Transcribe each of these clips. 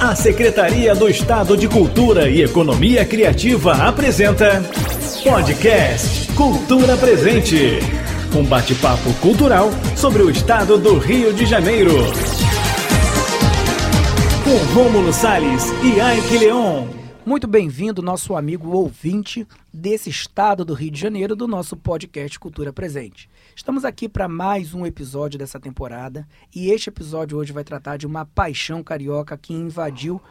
A Secretaria do Estado de Cultura e Economia Criativa apresenta Podcast Cultura Presente. Um bate-papo cultural sobre o estado do Rio de Janeiro. Com Rômulo Salles e Ike Leon. Muito bem-vindo, nosso amigo ouvinte desse estado do Rio de Janeiro, do nosso podcast Cultura Presente. Estamos aqui para mais um episódio dessa temporada e este episódio hoje vai tratar de uma paixão carioca que invadiu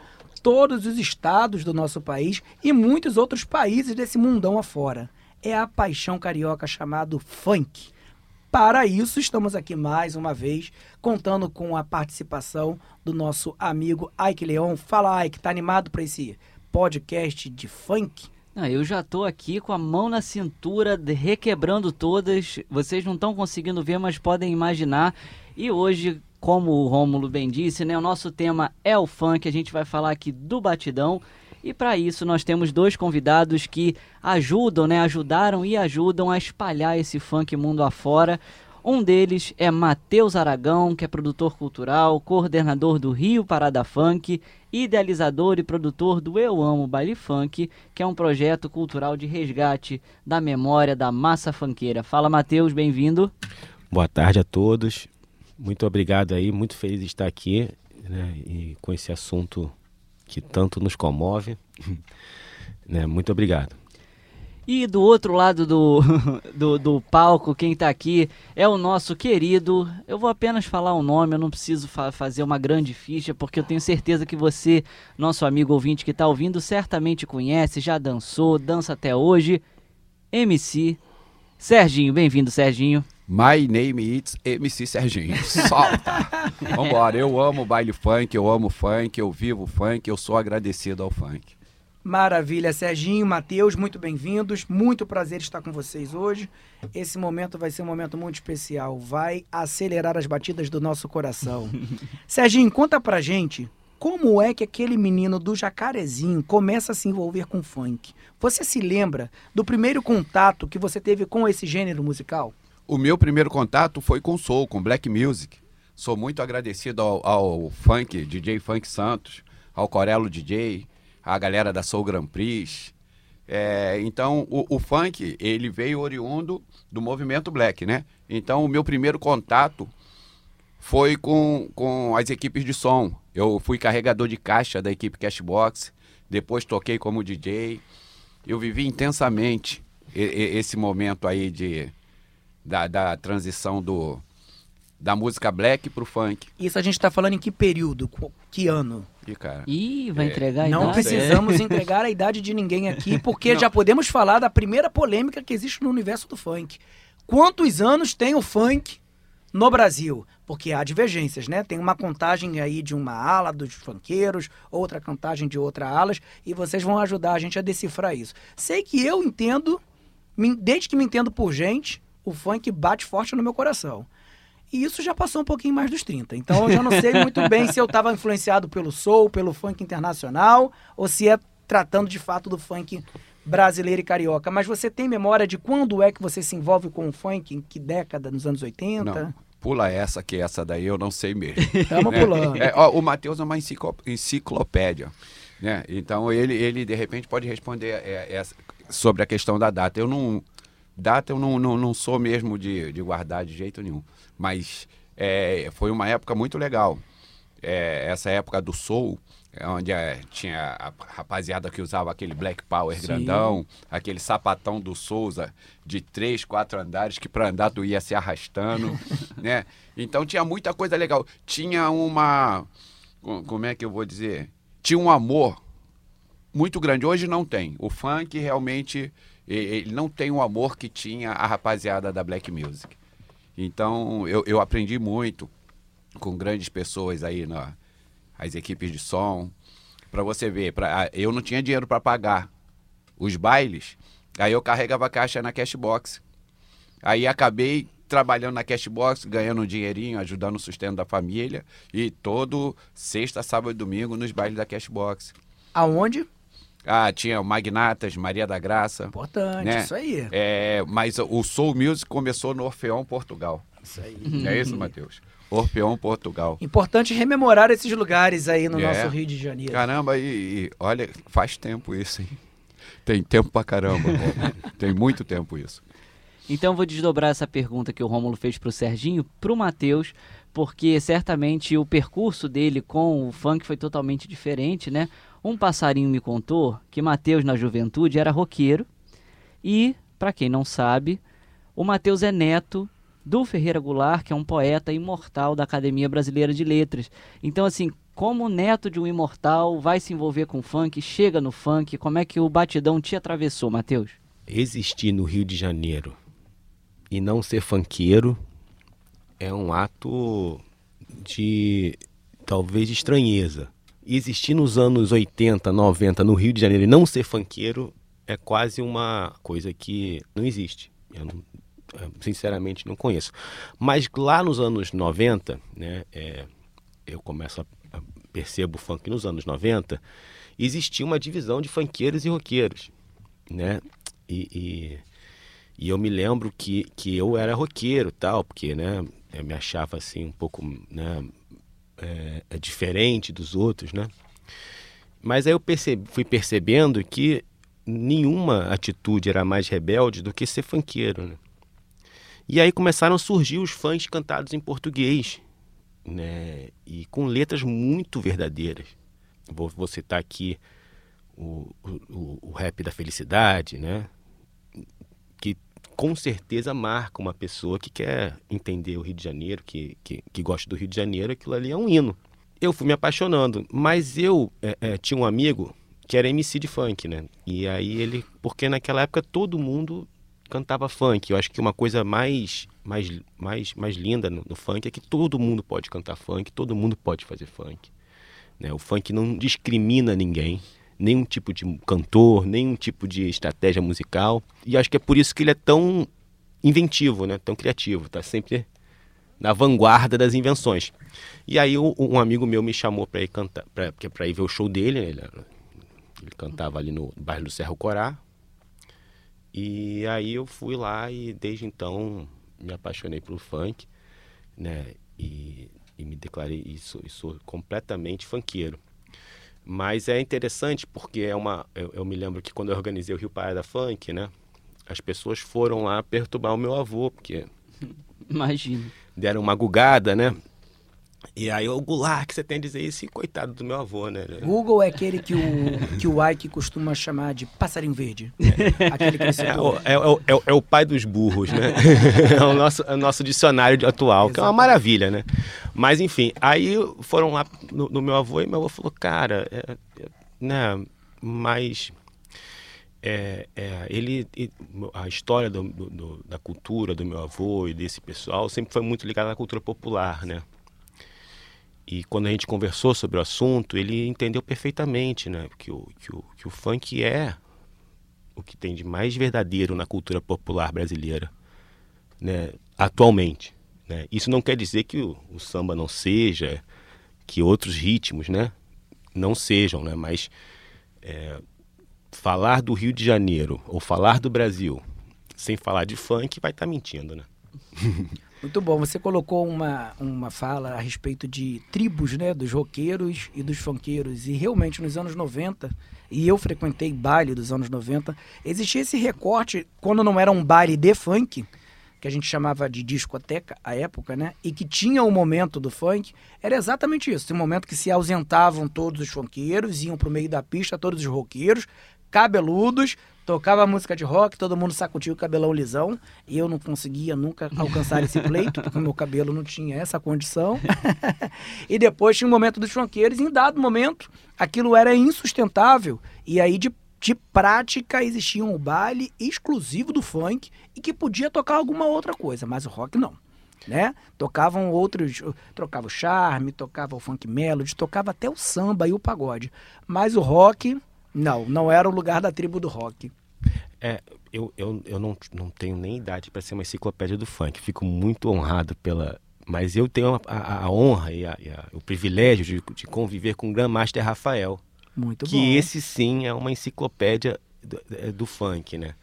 todos os estados do nosso país e muitos outros países desse mundão afora. É a paixão carioca chamado funk. Para isso, estamos aqui mais uma vez contando com a participação do nosso amigo Ike Leon. Fala, Ike, tá animado para esse podcast de funk? Ah, eu já tô aqui com a mão na cintura, requebrando todas. Vocês não estão conseguindo ver, mas podem imaginar. E hoje, como o Rômulo bem disse, né, o nosso tema é o funk. A gente vai falar aqui do batidão. E para isso nós temos dois convidados que ajudam, né, ajudaram e ajudam a espalhar esse funk mundo afora. Um deles é Matheus Aragão, que é produtor cultural, coordenador do Rio Parada Funk, idealizador e produtor do Eu Amo Baile Funk, que é um projeto cultural de resgate da memória da massa funkeira. Fala, Matheus, bem-vindo. Boa tarde a todos. Muito obrigado aí, muito feliz de estar aqui né, e com esse assunto que tanto nos comove. né, muito obrigado. E do outro lado do, do, do, palco, quem está aqui é o nosso querido. Eu vou apenas falar o nome, eu não preciso fa fazer uma grande ficha, porque eu tenho certeza que você, nosso amigo ouvinte que está ouvindo, certamente conhece, já dançou, dança até hoje. MC Serginho, bem-vindo, Serginho. My name is MC Serginho. Solta! Vambora, eu amo baile funk, eu amo funk, eu vivo funk, eu sou agradecido ao funk. Maravilha, Serginho, Matheus, muito bem-vindos. Muito prazer estar com vocês hoje. Esse momento vai ser um momento muito especial. Vai acelerar as batidas do nosso coração. Serginho, conta pra gente como é que aquele menino do Jacarezinho começa a se envolver com funk. Você se lembra do primeiro contato que você teve com esse gênero musical? O meu primeiro contato foi com soul, com black music. Sou muito agradecido ao, ao funk, DJ Funk Santos, ao Corelo DJ, a galera da Soul Grand Prix. É, então, o, o, funk, ele veio oriundo do movimento black, né? Então, o meu primeiro contato foi com, com as equipes de som. Eu fui carregador de caixa da equipe Cashbox, depois toquei como DJ. Eu vivi intensamente esse momento aí de, da, da transição do, da música black pro funk. Isso a gente tá falando em que período? Que ano? Ih, cara. Ih, vai é, entregar a Não idade? precisamos entregar a idade de ninguém aqui, porque já podemos falar da primeira polêmica que existe no universo do funk. Quantos anos tem o funk no Brasil? Porque há divergências, né? Tem uma contagem aí de uma ala dos funkeiros, outra contagem de outra alas, e vocês vão ajudar a gente a decifrar isso. Sei que eu entendo, desde que me entendo por gente, o funk bate forte no meu coração. E isso já passou um pouquinho mais dos 30. Então eu já não sei muito bem se eu estava influenciado pelo soul, pelo funk internacional, ou se é tratando de fato do funk brasileiro e carioca. Mas você tem memória de quando é que você se envolve com o funk? Em que década? Nos anos 80? Não. Pula essa, que essa daí eu não sei mesmo. Estamos né? pulando. É, ó, o Matheus é uma enciclopédia. Né? Então ele, ele, de repente, pode responder é, é, sobre a questão da data. Eu não. Data eu não, não, não sou mesmo de, de guardar de jeito nenhum. Mas é, foi uma época muito legal. É, essa época do soul, é onde é, tinha a rapaziada que usava aquele Black Power Sim. grandão, aquele sapatão do Souza de três, quatro andares que para andar tu ia se arrastando, né? Então tinha muita coisa legal. Tinha uma, como é que eu vou dizer? Tinha um amor muito grande. Hoje não tem. O funk realmente ele não tem o amor que tinha a rapaziada da Black Music. Então, eu, eu aprendi muito com grandes pessoas aí, na, as equipes de som. Para você ver, pra, eu não tinha dinheiro para pagar os bailes, aí eu carregava a caixa na Cashbox. Aí acabei trabalhando na Cashbox, ganhando um dinheirinho, ajudando o sustento da família. E todo sexta, sábado e domingo nos bailes da Cashbox. Aonde? Ah, tinha o Magnatas, Maria da Graça. Importante, né? isso aí. É, mas o Soul Music começou no Orfeão, Portugal. Isso aí. É isso, Matheus? Orfeão, Portugal. Importante rememorar esses lugares aí no É. nosso Rio de Janeiro. Caramba, e, e olha, faz tempo isso, hein? Tem tempo pra caramba. Tem muito tempo isso. Então vou desdobrar essa pergunta que o Rômulo fez pro Serginho pro Matheus, porque certamente o percurso dele com o funk foi totalmente diferente, né? Um passarinho me contou que Matheus na juventude era roqueiro e, para quem não sabe, o Matheus é neto do Ferreira Goulart, que é um poeta imortal da Academia Brasileira de Letras. Então assim, como neto de um imortal vai se envolver com funk, chega no funk, como é que o batidão te atravessou, Matheus? Existir no Rio de Janeiro e não ser funkeiro é um ato de talvez estranheza. Existir nos anos 80, 90 no Rio de Janeiro e não ser funkeiro é quase uma coisa que não existe. Eu não- eu, sinceramente não conheço. Mas lá nos anos 90, né, é, eu começo a, a percebo o funk nos anos 90, existia uma divisão de funkeiros e roqueiros, né? E, e, e eu me lembro que, que eu era roqueiro tal, porque, né, eu me achava assim um pouco, né, é, é diferente dos outros, né? Mas aí eu percebi, fui percebendo que nenhuma atitude era mais rebelde do que ser funkeiro, né? E aí começaram a surgir os fãs cantados em português, né? E com letras muito verdadeiras. Vou, vou citar aqui o, o, o rap da felicidade, né? Com certeza marca uma pessoa que quer entender o Rio de Janeiro, que, que, que gosta do Rio de Janeiro, aquilo ali é um hino. Eu fui me apaixonando, mas eu é, é, tinha um amigo que era MC de funk, né? E aí ele, porque naquela época todo mundo cantava funk. Eu acho que uma coisa mais mais mais, mais linda no, no funk é que todo mundo pode cantar funk, todo mundo pode fazer funk. Né? O funk não discrimina ninguém, nenhum tipo de cantor, nenhum tipo de estratégia musical. E acho que é por isso que ele é tão inventivo, né? tão criativo, tá sempre na vanguarda das invenções. E aí um, amigo meu me chamou para ir cantar, para para ir ver o show dele, ele, ele cantava ali no bairro do Cerro Corá. E aí eu fui lá e desde então me apaixonei pelo funk, né? E, e me declarei isso, sou completamente funkeiro. Mas é interessante porque é uma. Eu, eu me lembro que quando eu organizei o Rio Parada Funk, né? As pessoas foram lá perturbar o meu avô, porque Imagina. deram uma gugada, né? E aí, o Goulart, que você tem a dizer isso? E coitado do meu avô, né? Google é aquele que o, que o Ike costuma chamar de passarinho verde. Aquele que ele É citou. o, é, o- é é o pai dos burros, né? é o nosso, é o nosso dicionário de- atual, que é uma maravilha, né? Mas, enfim, aí foram lá no, no meu avô e meu avô falou, cara, é, é, né, mas é, é, ele, a história do- do- da cultura do meu avô e desse pessoal sempre foi muito ligada à cultura popular, né? E quando a gente conversou sobre o assunto, ele entendeu perfeitamente, né? Que o, que o, que o funk é o que tem de mais verdadeiro na cultura popular brasileira, né, atualmente. Né? Isso não quer dizer que o, o samba não seja, que outros ritmos, né, não sejam, né, mas é, falar do Rio de Janeiro ou falar do Brasil sem falar de funk vai estar mentindo, né? Muito bom. Você colocou uma, uma fala a respeito de tribos, né? Dos roqueiros e dos funkeiros. E realmente, nos anos 90, e eu frequentei baile dos anos 90, existia esse recorte, quando não era um baile de funk, que a gente chamava de discoteca à época, né? E que tinha o momento do funk, era exatamente isso. Tem um momento que se ausentavam todos os funkeiros, iam pro meio da pista todos os roqueiros, cabeludos, tocava música de rock, todo mundo sacudia o cabelão lisão, e eu não conseguia nunca alcançar esse pleito, porque o meu cabelo não tinha essa condição. e depois tinha o momento dos funkeiros, e em dado momento, aquilo era insustentável, e aí de de prática existia um baile exclusivo do funk e que podia tocar alguma outra coisa, mas o rock não. Né? Tocavam outros, trocava o charme, tocava o funk melody, tocava até o samba e o pagode. Mas o rock, não, não era o lugar da tribo do rock. É, eu, eu, eu não, não tenho nem idade para ser uma enciclopédia do funk. Fico muito honrado pela. Mas eu tenho a, a- a honra e, a- e o privilégio de, de conviver com o Grandmaster Rafael. Muito que bom. esse sim é uma enciclopédia do, é, do funk, né?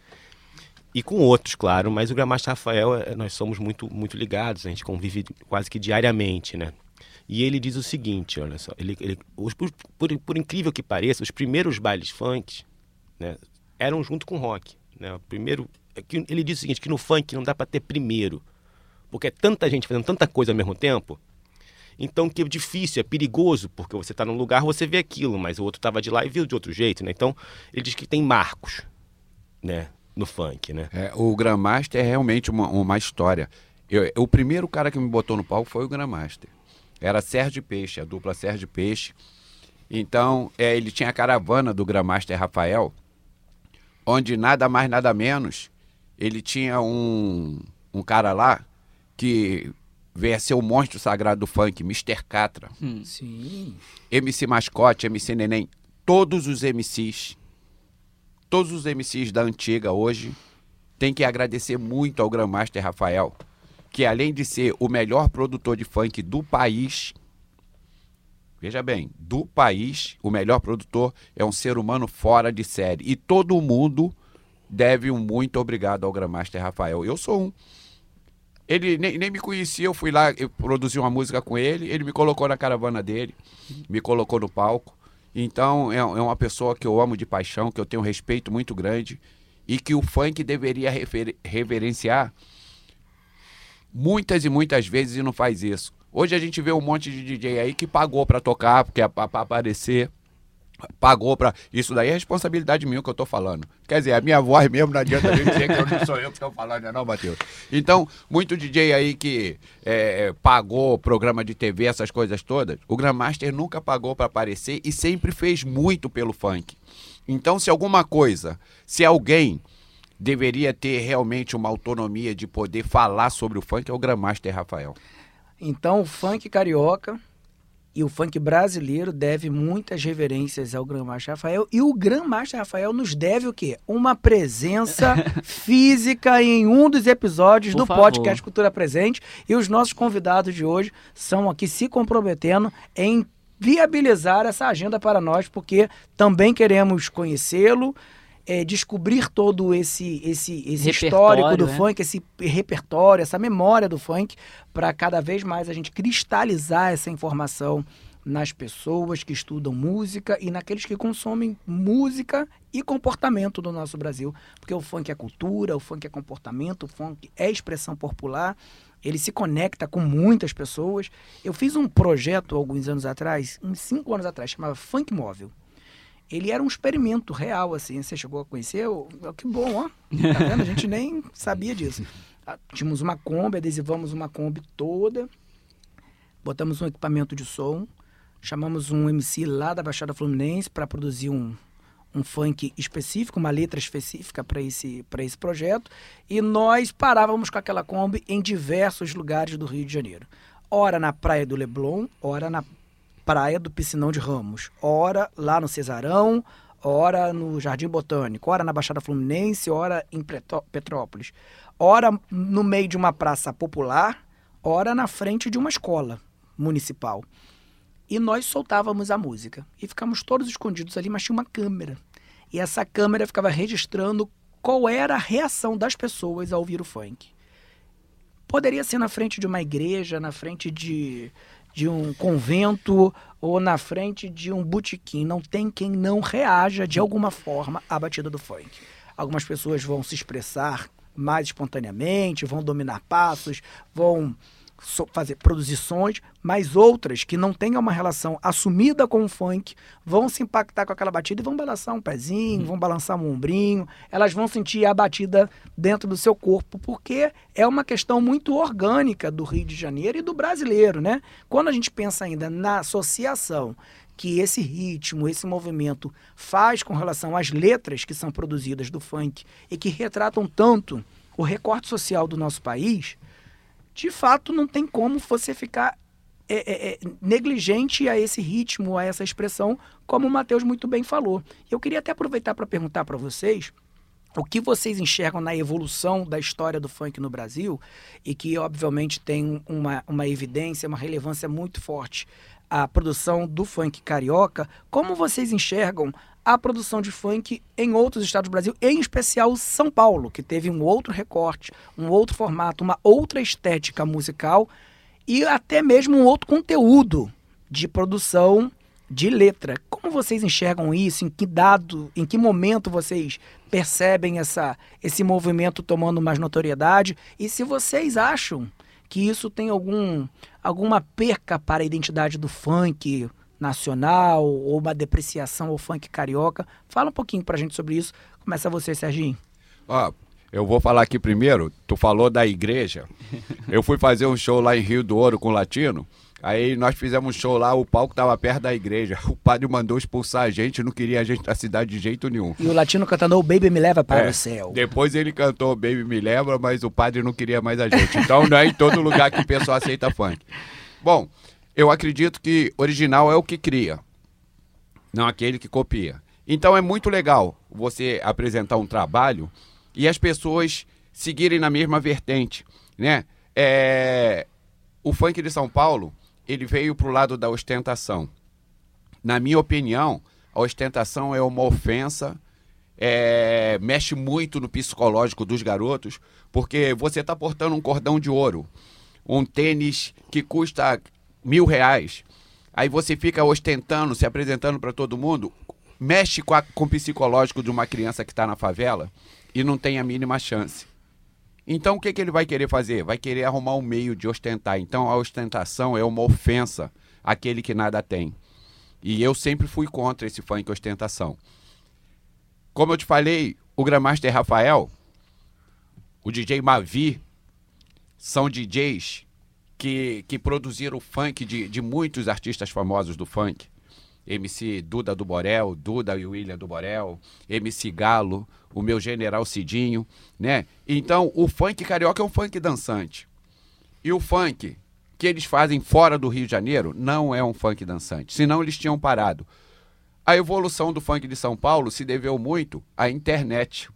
E com outros, claro, mas o Gramaster Rafael, é, nós somos muito, muito ligados, a gente convive quase que diariamente, né? E ele diz o seguinte, olha só, ele, ele, os, por, por, por incrível que pareça, os primeiros bailes funk né, eram junto com rock. Né? O primeiro, é ele diz o seguinte, que no funk não dá para ter primeiro, porque é tanta gente fazendo tanta coisa ao mesmo tempo, então que é difícil, é perigoso, porque você está num lugar, você vê aquilo, mas o outro estava de lá e viu de outro jeito, né? Então, ele diz que tem marcos, né, no funk, né? É, o Grandmaster é realmente uma, uma história. Eu, o primeiro cara que me botou no palco foi o Grandmaster. Era Sérgio Peixe, a dupla Sérgio Peixe. Então, é, ele tinha a caravana do Grandmaster Rafael, onde nada mais, nada menos, ele tinha um, um cara lá que veio a ser o monstro sagrado do funk, Mr. Catra. Sim. MC Mascote, MC Neném, todos os MCs, todos os MCs da antiga hoje, tem que agradecer muito ao Grandmaster Rafael, que além de ser o melhor produtor de funk do país, veja bem, do país, o melhor produtor é um ser humano fora de série. E todo mundo deve um muito obrigado ao Grandmaster Rafael. Eu sou um. Ele nem, nem me conhecia, eu fui lá, eu produzi uma música com ele, ele me colocou na caravana dele, me colocou no palco. Então é, é uma pessoa que eu amo de paixão, que eu tenho um respeito muito grande e que o funk deveria reverenciar muitas e muitas vezes e não faz isso. Hoje a gente vê um monte de DJ aí que pagou pra tocar, porque é pra aparecer. Pagou pra. Isso daí é responsabilidade minha que eu tô falando. Quer dizer, a minha voz mesmo não adianta nem dizer que eu não sou eu que estou falando, não, é Matheus? Então, muito DJ aí que é, pagou programa de TV, essas coisas todas, o Grandmaster nunca pagou pra aparecer e sempre fez muito pelo funk. Então, se alguma coisa, se alguém deveria ter realmente uma autonomia de poder falar sobre o funk, é o Grandmaster Rafael. Então, o funk carioca e o funk brasileiro deve muitas reverências ao Grandmaster Rafael. E o Grandmaster Rafael nos deve o quê? Uma presença física em um dos episódios Por do favor. podcast Cultura Presente. E os nossos convidados de hoje são aqui se comprometendo em viabilizar essa agenda para nós, porque também queremos conhecê-lo. Eh, descobrir todo esse esse, esse histórico do né? funk, esse repertório, essa memória do funk, para cada vez mais a gente cristalizar essa informação nas pessoas que estudam música e naqueles que consomem música e comportamento do nosso Brasil. Porque o funk é cultura, o funk é comportamento, o funk é expressão popular, ele se conecta com muitas pessoas. Eu fiz um projeto alguns anos atrás, uns cinco anos atrás, chamava Funk Móvel. Ele era um experimento real, assim. Você chegou a conhecer? Oh, Que bom, ó. Tá vendo? A gente nem sabia disso. Ah, Tínhamos uma Kombi, adesivamos uma Kombi toda, botamos um equipamento de som, chamamos um MC lá da Baixada Fluminense para produzir um, um funk específico, uma letra específica para esse, pra esse projeto, e nós parávamos com aquela Kombi em diversos lugares do Rio de Janeiro. Ora na Praia do Leblon, ora na Praia do Piscinão de Ramos, ora lá no Cesarão, ora no Jardim Botânico, ora na Baixada Fluminense, ora em Petrópolis, ora no meio de uma praça popular, ora na frente de uma escola municipal. E nós soltávamos a música. E ficamos todos escondidos ali, mas tinha uma câmera. E essa câmera ficava registrando qual era a reação das pessoas ao ouvir o funk. Poderia ser na frente de uma igreja, na frente de, de um convento ou na frente de um botequim. Não tem quem não reaja de alguma forma à batida do funk. Algumas pessoas vão se expressar mais espontaneamente, vão dominar passos, vão fazer produzir sons, mas outras que não tenham uma relação assumida com o funk vão se impactar com aquela batida e vão balançar um pezinho, vão balançar um ombrinho, elas vão sentir a batida dentro do seu corpo, porque é uma questão muito orgânica do Rio de Janeiro e do brasileiro, né? Quando a gente pensa ainda na associação que esse ritmo, esse movimento faz com relação às letras que são produzidas do funk e que retratam tanto o recorte social do nosso país, de fato não tem como você ficar é, é, é, negligente a esse ritmo, a essa expressão, como o Matheus muito bem falou. Eu queria até aproveitar para perguntar para vocês o que vocês enxergam na evolução da história do funk no Brasil e que, obviamente, tem uma, uma evidência, uma relevância muito forte a produção do funk carioca, como vocês enxergam a produção de funk em outros estados do Brasil, em especial São Paulo, que teve um outro recorte, um outro formato, uma outra estética musical e até mesmo um outro conteúdo de produção de letra. Como vocês enxergam isso? Em que dado, em que momento vocês percebem essa, esse movimento tomando mais notoriedade? E se vocês acham que isso tem algum, alguma perca para a identidade do funk nacional ou uma depreciação ao funk carioca? Fala um pouquinho pra gente sobre isso. Começa você, Serginho. Ó, eu vou falar aqui primeiro. Tu falou da igreja. Eu fui fazer um show lá em Rio do Ouro com o Latino. Aí nós fizemos um show lá, o palco tava perto da igreja. O padre mandou expulsar a gente, não queria a gente na cidade de jeito nenhum. E o latino cantando O Baby Me Leva para É, o Céu. Depois ele cantou Baby Me Lembra, mas o padre não queria mais a gente. Então não é em todo lugar que o pessoal aceita funk. Bom, eu acredito que original é o que cria, não aquele que copia. Então é muito legal você apresentar um trabalho e as pessoas seguirem na mesma vertente, né? É, O funk de São Paulo, ele veio pro lado da ostentação. Na minha opinião, a ostentação é uma ofensa, é, mexe muito no psicológico dos garotos, porque você está portando um cordão de ouro, um tênis que custa mil reais, aí você fica ostentando, se apresentando para todo mundo, mexe com, a- com o psicológico de uma criança que está na favela e não tem a mínima chance. Então o que, que ele vai querer fazer? Vai querer arrumar um meio de ostentar. Então a ostentação é uma ofensa àquele que nada tem. E eu sempre fui contra esse funk ostentação. Como eu te falei, o Grandmaster Rafael, o DJ Mavi, são DJs que, que produziram o funk de, de muitos artistas famosos do funk. MC Duda do Borel, Duda e William do Borel, MC Galo, o meu general Cidinho, né? Então, o funk carioca é um funk dançante. E o funk que eles fazem fora do Rio de Janeiro não é um funk dançante, senão eles tinham parado. A evolução do funk de São Paulo se deveu muito à internet.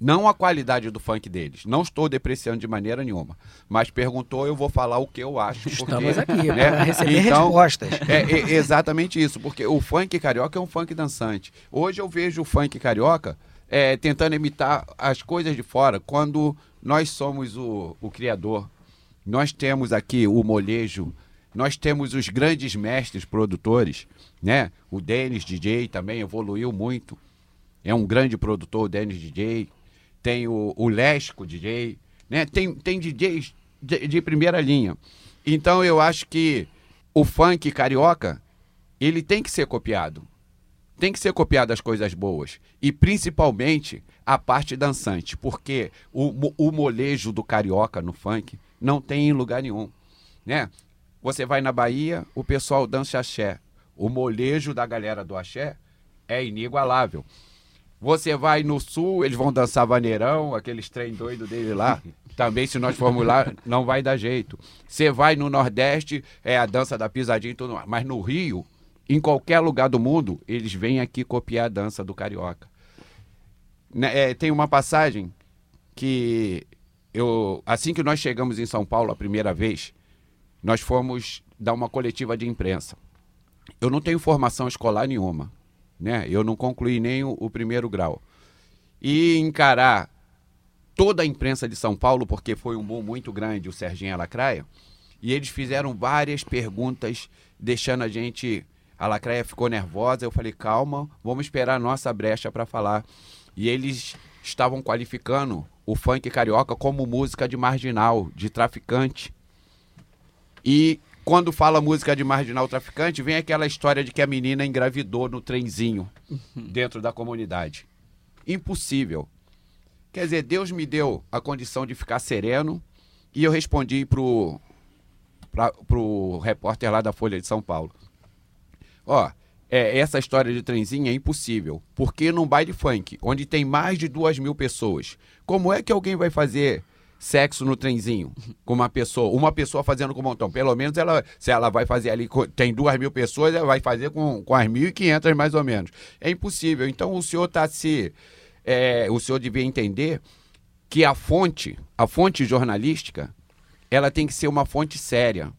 Não à qualidade do funk deles. Não estou depreciando de maneira nenhuma. Mas perguntou, eu vou falar o que eu acho. Porque, Estamos aqui né? para receber Então, respostas. é, é exatamente isso, porque o funk carioca é um funk dançante. Hoje eu vejo o funk carioca é, tentando imitar as coisas de fora, quando nós somos o, o criador. Nós temos aqui o molejo, nós temos os grandes mestres produtores, né? O Denis DJ também evoluiu muito. É um grande produtor, o Denis DJ. Tem o, o Lesco DJ, né? Tem, tem DJs de, de primeira linha. Então eu acho que o funk carioca, ele tem que ser copiado. Tem que ser copiado as coisas boas. E principalmente a parte dançante. Porque o, o molejo do carioca no funk não tem em lugar nenhum. Né? Você vai na Bahia, o pessoal dança axé. O molejo da galera do axé é inigualável. Você vai no sul, eles vão dançar vaneirão, aqueles trem doido dele lá. Também, se nós formos lá, não vai dar jeito. Você vai no Nordeste, é a dança da pisadinha e tudo mais. Mas no Rio, em qualquer lugar do mundo, eles vêm aqui copiar a dança do carioca. Né, é, tem uma passagem que eu, assim que nós chegamos em São Paulo a primeira vez, nós fomos dar uma coletiva de imprensa. Eu não tenho formação escolar nenhuma, né? Eu não concluí nem o, o primeiro grau. E encarar toda a imprensa de São Paulo, porque foi um boom muito grande o Serginho e a Lacraia, e eles fizeram várias perguntas, deixando a gente. A Lacraia ficou nervosa. Eu falei, calma, vamos esperar a nossa brecha para falar. E eles estavam qualificando o funk carioca como música de marginal, de traficante. E quando fala música de marginal traficante, vem aquela história de que a menina engravidou no trenzinho dentro da comunidade. Impossível. Quer dizer, Deus me deu a condição de ficar sereno e eu respondi pro, pra, pro repórter lá da Folha de São Paulo. Ó, é, essa história de trenzinho é impossível. Porque num baile funk, onde tem mais de duas mil pessoas, como é que alguém vai fazer sexo no trenzinho com uma pessoa? Uma pessoa fazendo com um montão. Pelo menos ela, se ela vai fazer ali, tem duas mil pessoas, ela vai fazer com, com as mil e quinhentas mais ou menos. É impossível. Então o senhor está se. é, o senhor devia entender que a fonte, a fonte jornalística, ela tem que ser uma fonte séria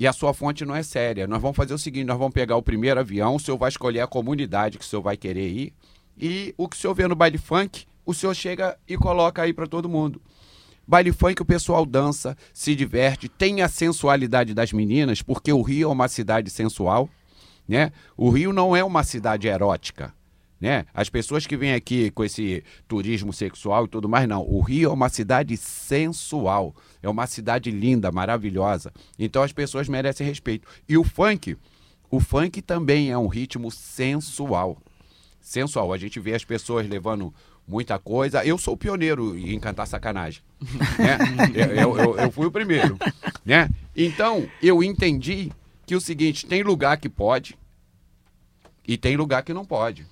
e a sua fonte não é séria. Nós vamos fazer o seguinte: nós vamos pegar o primeiro avião, o senhor vai escolher a comunidade que o senhor vai querer ir, e o que o senhor vê no baile funk, o senhor chega e coloca aí para todo mundo. Baile funk o pessoal dança, se diverte, tem a sensualidade das meninas, porque o Rio é uma cidade sensual, né? O Rio não é uma cidade erótica, né? As pessoas que vêm aqui com esse turismo sexual e tudo mais, não. O Rio é uma cidade sensual, é uma cidade linda, maravilhosa. Então as pessoas merecem respeito. E o funk, o funk também é um ritmo sensual. Sensual. A gente vê as pessoas levando muita coisa. Eu sou o pioneiro em cantar sacanagem. né? eu, eu, eu fui o primeiro. Né? Então, eu entendi que o seguinte, tem lugar que pode e tem lugar que não pode.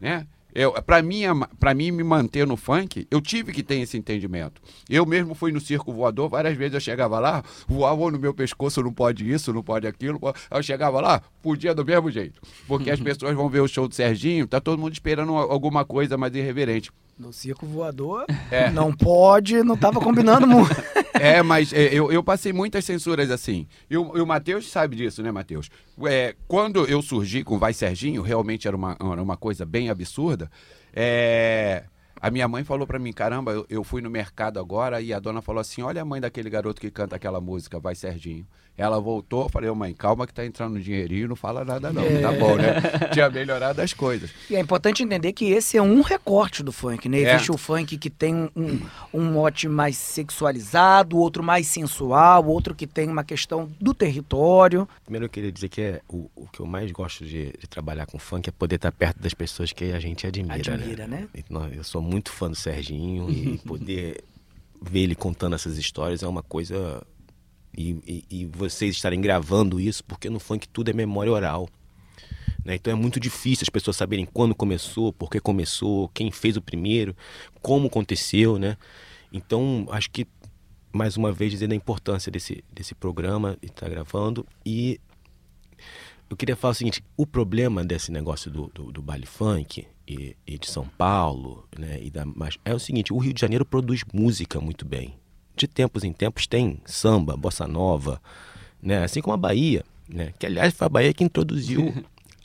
Né? Eu, para mim, para mim me manter no funk, eu tive que ter esse entendimento. Eu mesmo fui no circo voador, várias vezes eu chegava lá, voava no meu pescoço, não pode isso, não pode aquilo. Eu chegava lá, podia do mesmo jeito. Porque as pessoas vão ver o show do Serginho, tá todo mundo esperando alguma coisa mais irreverente. No circo voador, é. não pode, não tava combinando muito. É, mas é, eu, eu passei muitas censuras assim. E o, e o Matheus sabe disso, né, Matheus? É, quando eu surgi com Vai Serginho, realmente era uma, era uma coisa bem absurda. É, a minha mãe falou para mim, caramba, eu, eu, fui no mercado agora e a dona falou assim, olha a mãe daquele garoto que canta aquela música, Vai Serginho. Ela voltou, falei, mãe, calma que tá entrando dinheirinho, não fala nada não, é. tá bom, né? Tinha melhorado as coisas. E é importante entender que esse é um recorte do funk, né? É. Existe o funk que tem um, um mote mais sexualizado, outro mais sensual, outro que tem uma questão do território. Primeiro eu queria dizer que é o, o que eu mais gosto de, de, trabalhar com funk é poder estar perto das pessoas que a gente admira, admira né? né? Eu sou muito fã do Serginho e poder ver ele contando essas histórias é uma coisa e, e, vocês estarem gravando isso, porque no funk tudo é memória oral. Né? Então é muito difícil as pessoas saberem quando começou, por que começou, quem fez o primeiro, como aconteceu, né? Então acho que mais uma vez dizer da importância desse, desse programa e estar tá gravando e eu queria falar o seguinte: o problema desse negócio do, do, do baile funk e, e, de São Paulo, né, e da, mas é o seguinte: o Rio de Janeiro produz música muito bem de tempos em tempos tem samba, bossa nova, né? Assim como a Bahia, né? Que aliás foi a Bahia que introduziu,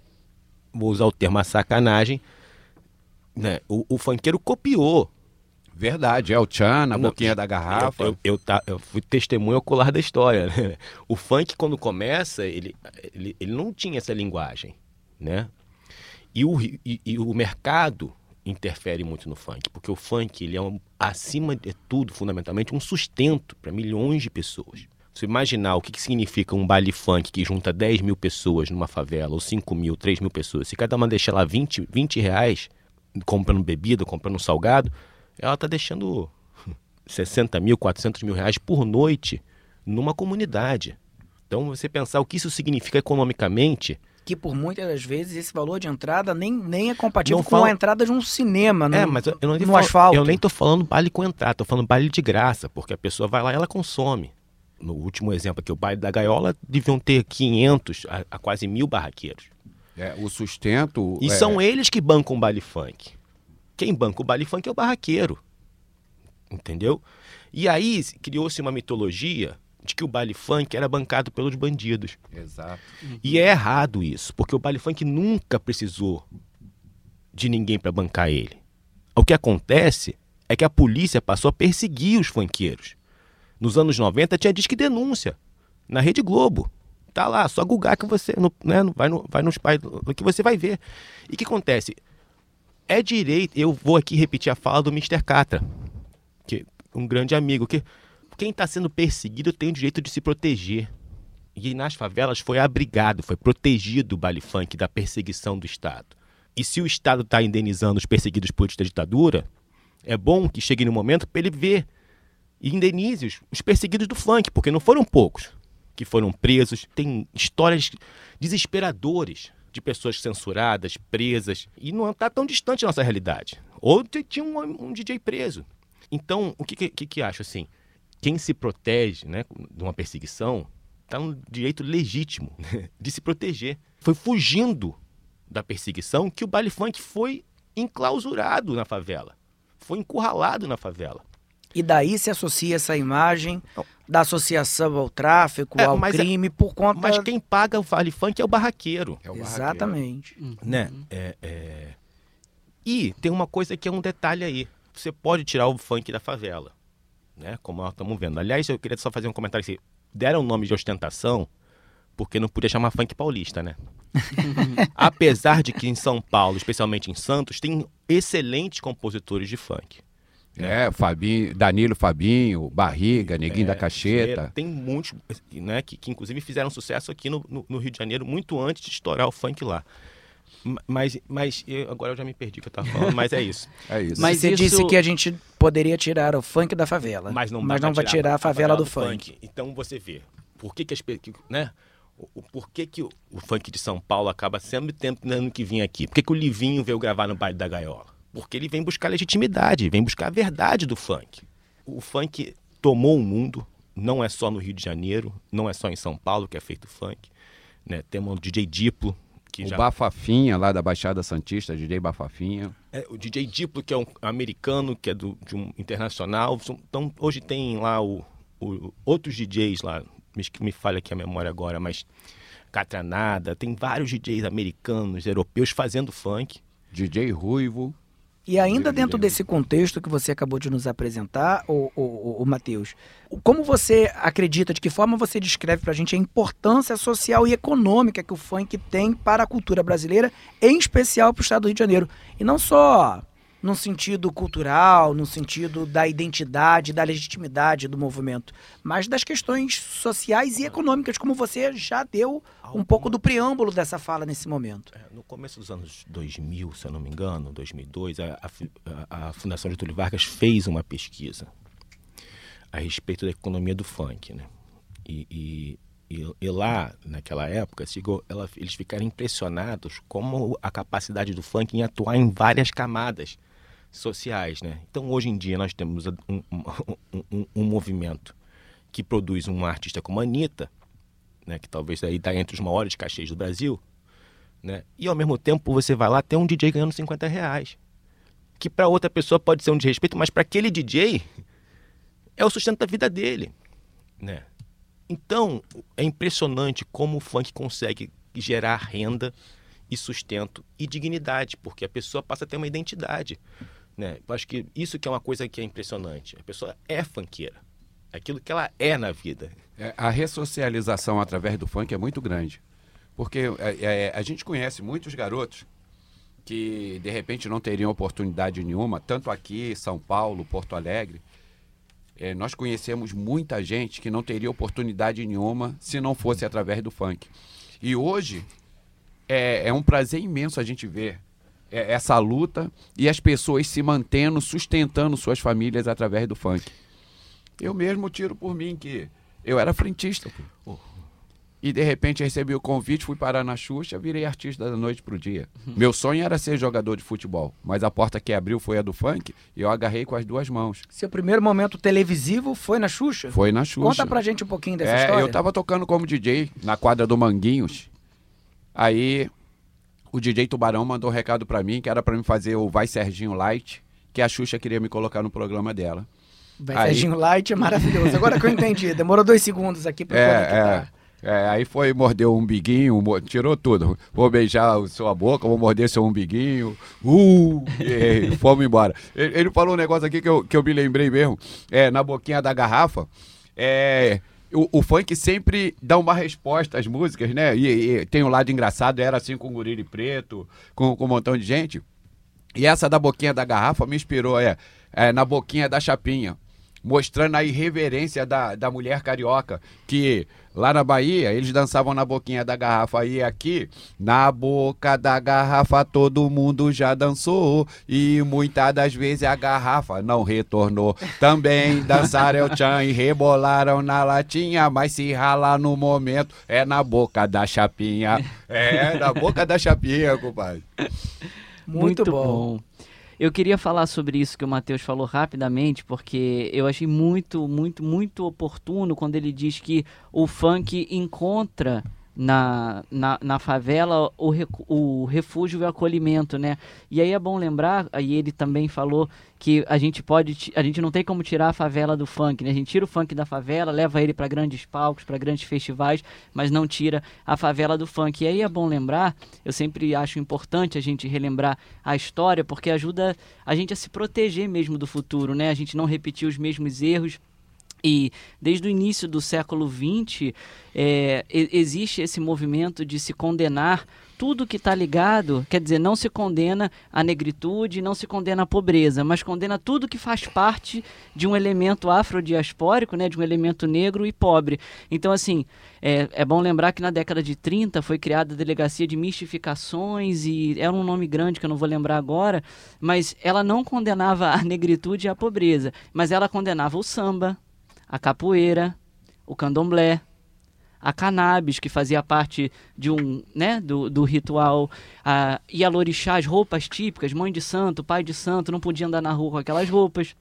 vou usar o termo a sacanagem, né? O, o funkeiro copiou. Verdade, é o Tchan, a boquinha da garrafa. Eu, eu, eu, tá, eu fui testemunho ocular da história. Né? O funk, quando começa, ele, ele, ele não tinha essa linguagem, né? E o, e, e o mercado interfere muito no funk, porque o funk ele é um, acima de tudo, fundamentalmente, um sustento para milhões de pessoas. Você imaginar o que, que significa um baile funk que junta 10 mil pessoas numa favela, ou 5 mil, 3 mil pessoas, se cada uma deixar lá 20, 20 reais comprando bebida, comprando salgado, ela está deixando 60 mil, 400 mil reais por noite numa comunidade. Então, você pensar o que isso significa economicamente, que por muitas vezes esse valor de entrada nem, nem é compatível não com a entrada de um cinema no, é, mas eu, eu não no falo, asfalto. Eu nem estou falando baile com entrada, estou falando baile de graça, porque a pessoa vai lá e ela consome. No último exemplo aqui, o baile da gaiola deviam ter 500 a, a quase mil barraqueiros. É, o sustento... E é... são eles que bancam o baile funk. Quem banca o baile funk é o barraqueiro. Entendeu? E aí criou-se uma mitologia de que o baile funk era bancado pelos bandidos. Exato. E é errado isso, porque o baile funk nunca precisou de ninguém para bancar ele. O que acontece é que a polícia passou a perseguir os funkeiros. Nos anos 90 tinha disque denúncia na Rede Globo. Tá lá, só gugar que você né, vai, no, vai nos pais que você vai ver. E o que acontece? É direito, eu vou aqui repetir a fala do Mr. Catra, que um grande amigo que quem está sendo perseguido tem o direito de se proteger. E nas favelas foi abrigado, foi protegido o baile funk da perseguição do Estado. E se o Estado está indenizando os perseguidos por ditadura, é bom que chegue no momento para ele ver e indenize os, os perseguidos do funk, porque não foram poucos que foram presos. Tem histórias desesperadoras de pessoas censuradas, presas, e não está tão distante da nossa realidade. Ou tinha um, um DJ preso. Então, o que, que, que acho assim? Quem se protege né, de uma perseguição está no direito legítimo de se proteger. Foi fugindo da perseguição que o baile funk foi enclausurado na favela, foi encurralado na favela. E daí se associa essa imagem da associação ao tráfico, É, ao mas é- crime, por conta... Mas quem paga o vale funk é o barraqueiro. É o barraqueiro. Exatamente. né? É, é... E tem uma coisa que é um detalhe aí. Você pode tirar o funk da favela, né? Como nós estamos vendo. Aliás, eu queria só fazer um comentário assim. Deram o nome de ostentação porque não podia chamar funk paulista, né? Apesar de que em São Paulo, especialmente em Santos, tem excelentes compositores de funk. É, Fabinho, Danilo Fabinho, Barriga, Neguinho É, da Cacheta. Tem muitos, né, que, que inclusive fizeram sucesso aqui no, no- no Rio de Janeiro muito antes de estourar o funk lá. Ma- Mas, mas eu- agora eu já me perdi o que eu estava falando, mas é isso. É isso. Mas Você isso- disse que a gente poderia tirar o funk da favela. Mas não, mas não vai tirar a favela do funk. Então você vê, por que, que as né? O, por que, que o, o funk de São Paulo acaba sempre tendo que vir aqui? Por que, que o Livinho veio gravar no baile da Gaiola? Porque ele vem buscar legitimidade, vem buscar a verdade do funk. O funk tomou o mundo, não é só no Rio de Janeiro, não é só em São Paulo que é feito funk. Né? Temos o DJ Diplo, que O já Bafafinha, lá da Baixada Santista, DJ Bafafinha. é, o DJ Diplo, que é um americano, que é do, de um internacional. Então, hoje tem lá o, o- outros DJs lá, me, me falha aqui a memória agora, mas Catranada, tem vários DJs americanos, europeus fazendo funk. DJ Ruivo. E ainda dentro desse contexto que você acabou de nos apresentar, o, o, o, Matheus, como você acredita, de que forma você descreve pra gente a importância social e econômica que o funk tem para a cultura brasileira, em especial para o estado do Rio de Janeiro? E não só no sentido cultural, no sentido da identidade, da legitimidade do movimento, mas das questões sociais e econômicas, como você já deu um pouco do preâmbulo dessa fala nesse momento. É, No começo dos anos 2000, se eu não me engano, 2002, a, a a- Fundação Getúlio Vargas fez uma pesquisa a respeito da economia do funk, né? E, e- e- e lá, naquela época, chegou- ela- eles ficaram impressionados como a capacidade do funk em atuar em várias camadas sociais, né? Então, hoje em dia, nós temos um, um- um- um movimento que produz um artista como a Anitta, né? Que talvez aí está entre os maiores cachês do Brasil, né? E ao mesmo tempo você vai lá tem um DJ ganhando 50 reais. Que para outra pessoa pode ser um desrespeito, mas para aquele DJ é o sustento da vida dele, né? Então, é impressionante como o funk consegue gerar renda e sustento e dignidade, porque a pessoa passa a ter uma identidade, né? Eu acho que isso que é uma coisa que é impressionante. A pessoa é funkeira. É aquilo que ela é na vida. É, a ressocialização através do funk é muito grande. Porque é, é, a gente conhece muitos garotos que de repente não teriam oportunidade nenhuma, tanto aqui, São Paulo, Porto Alegre. É, nós conhecemos muita gente que não teria oportunidade nenhuma se não fosse através do funk. E hoje é, é um prazer imenso a gente ver essa luta e as pessoas se mantendo, sustentando suas famílias através do funk. Eu mesmo tiro por mim que eu era frentista. pô. E de repente recebi o convite, fui parar na Xuxa, virei artista da noite pro dia. Meu sonho era ser jogador de futebol, mas a porta que abriu foi a do funk e eu agarrei com as duas mãos. Seu primeiro momento televisivo foi na Xuxa? Foi na Xuxa. Conta pra gente um pouquinho dessa é, história. eu tava tocando como DJ na quadra do Manguinhos. Aí o DJ Tubarão mandou um recado pra mim que era pra mim fazer o Vai Serginho Light, que a Xuxa queria me colocar no programa dela. Vai Aí- Serginho Light é maravilhoso. Agora que eu entendi, demorou dois segundos aqui pra É, conectar. é. É, aí foi, mordeu o umbiguinho, tirou tudo. Vou beijar sua boca, vou morder seu umbiguinho. Uh! E fomos embora. Ele, ele falou um negócio aqui que eu, que eu me lembrei mesmo. É, na boquinha da garrafa. É. O, o funk sempre dá uma resposta às músicas, né? E, e tem um lado engraçado, era assim com o Guriri Preto, com, com um montão de gente. E essa da boquinha da garrafa me inspirou, é, é na boquinha da chapinha. Mostrando a irreverência da, da mulher carioca, que lá na Bahia eles dançavam na boquinha da garrafa e aqui, na boca da garrafa todo mundo já dançou e muitas das vezes a garrafa não retornou. Também dançaram o tchan e rebolaram na latinha, mas se ralar no momento é na boca da chapinha. É, na boca da chapinha, compadre. Muito, bom. Eu queria falar sobre isso que o Matheus falou rapidamente, porque eu achei muito, muito, muito oportuno quando ele diz que o funk encontra na, na, na favela o, o refúgio e o acolhimento, né? E aí é bom lembrar, aí ele também falou que a gente pode, a gente não tem como tirar a favela do funk, né? A gente tira o funk da favela, leva ele para grandes palcos, para grandes festivais, mas não tira a favela do funk. E aí é bom lembrar, eu sempre acho importante a gente relembrar a história, porque ajuda a gente a se proteger mesmo do futuro, né? A gente não repetir os mesmos erros. E desde o início do século XX, é, existe esse movimento de se condenar tudo que está ligado, quer dizer, não se condena a negritude, não se condena a pobreza, mas condena tudo que faz parte de um elemento afrodiaspórico, né, de um elemento negro e pobre. Então, assim, é, é bom lembrar que na década de 30 foi criada a Delegacia de Mistificações e era um nome grande que eu não vou lembrar agora, mas ela não condenava a negritude e a pobreza, mas ela condenava o samba, a capoeira, o candomblé, a cannabis, que fazia parte de um, né, do, do ritual, a Ialorixá, as roupas típicas, mãe de santo, pai de santo, não podia andar na rua com aquelas roupas.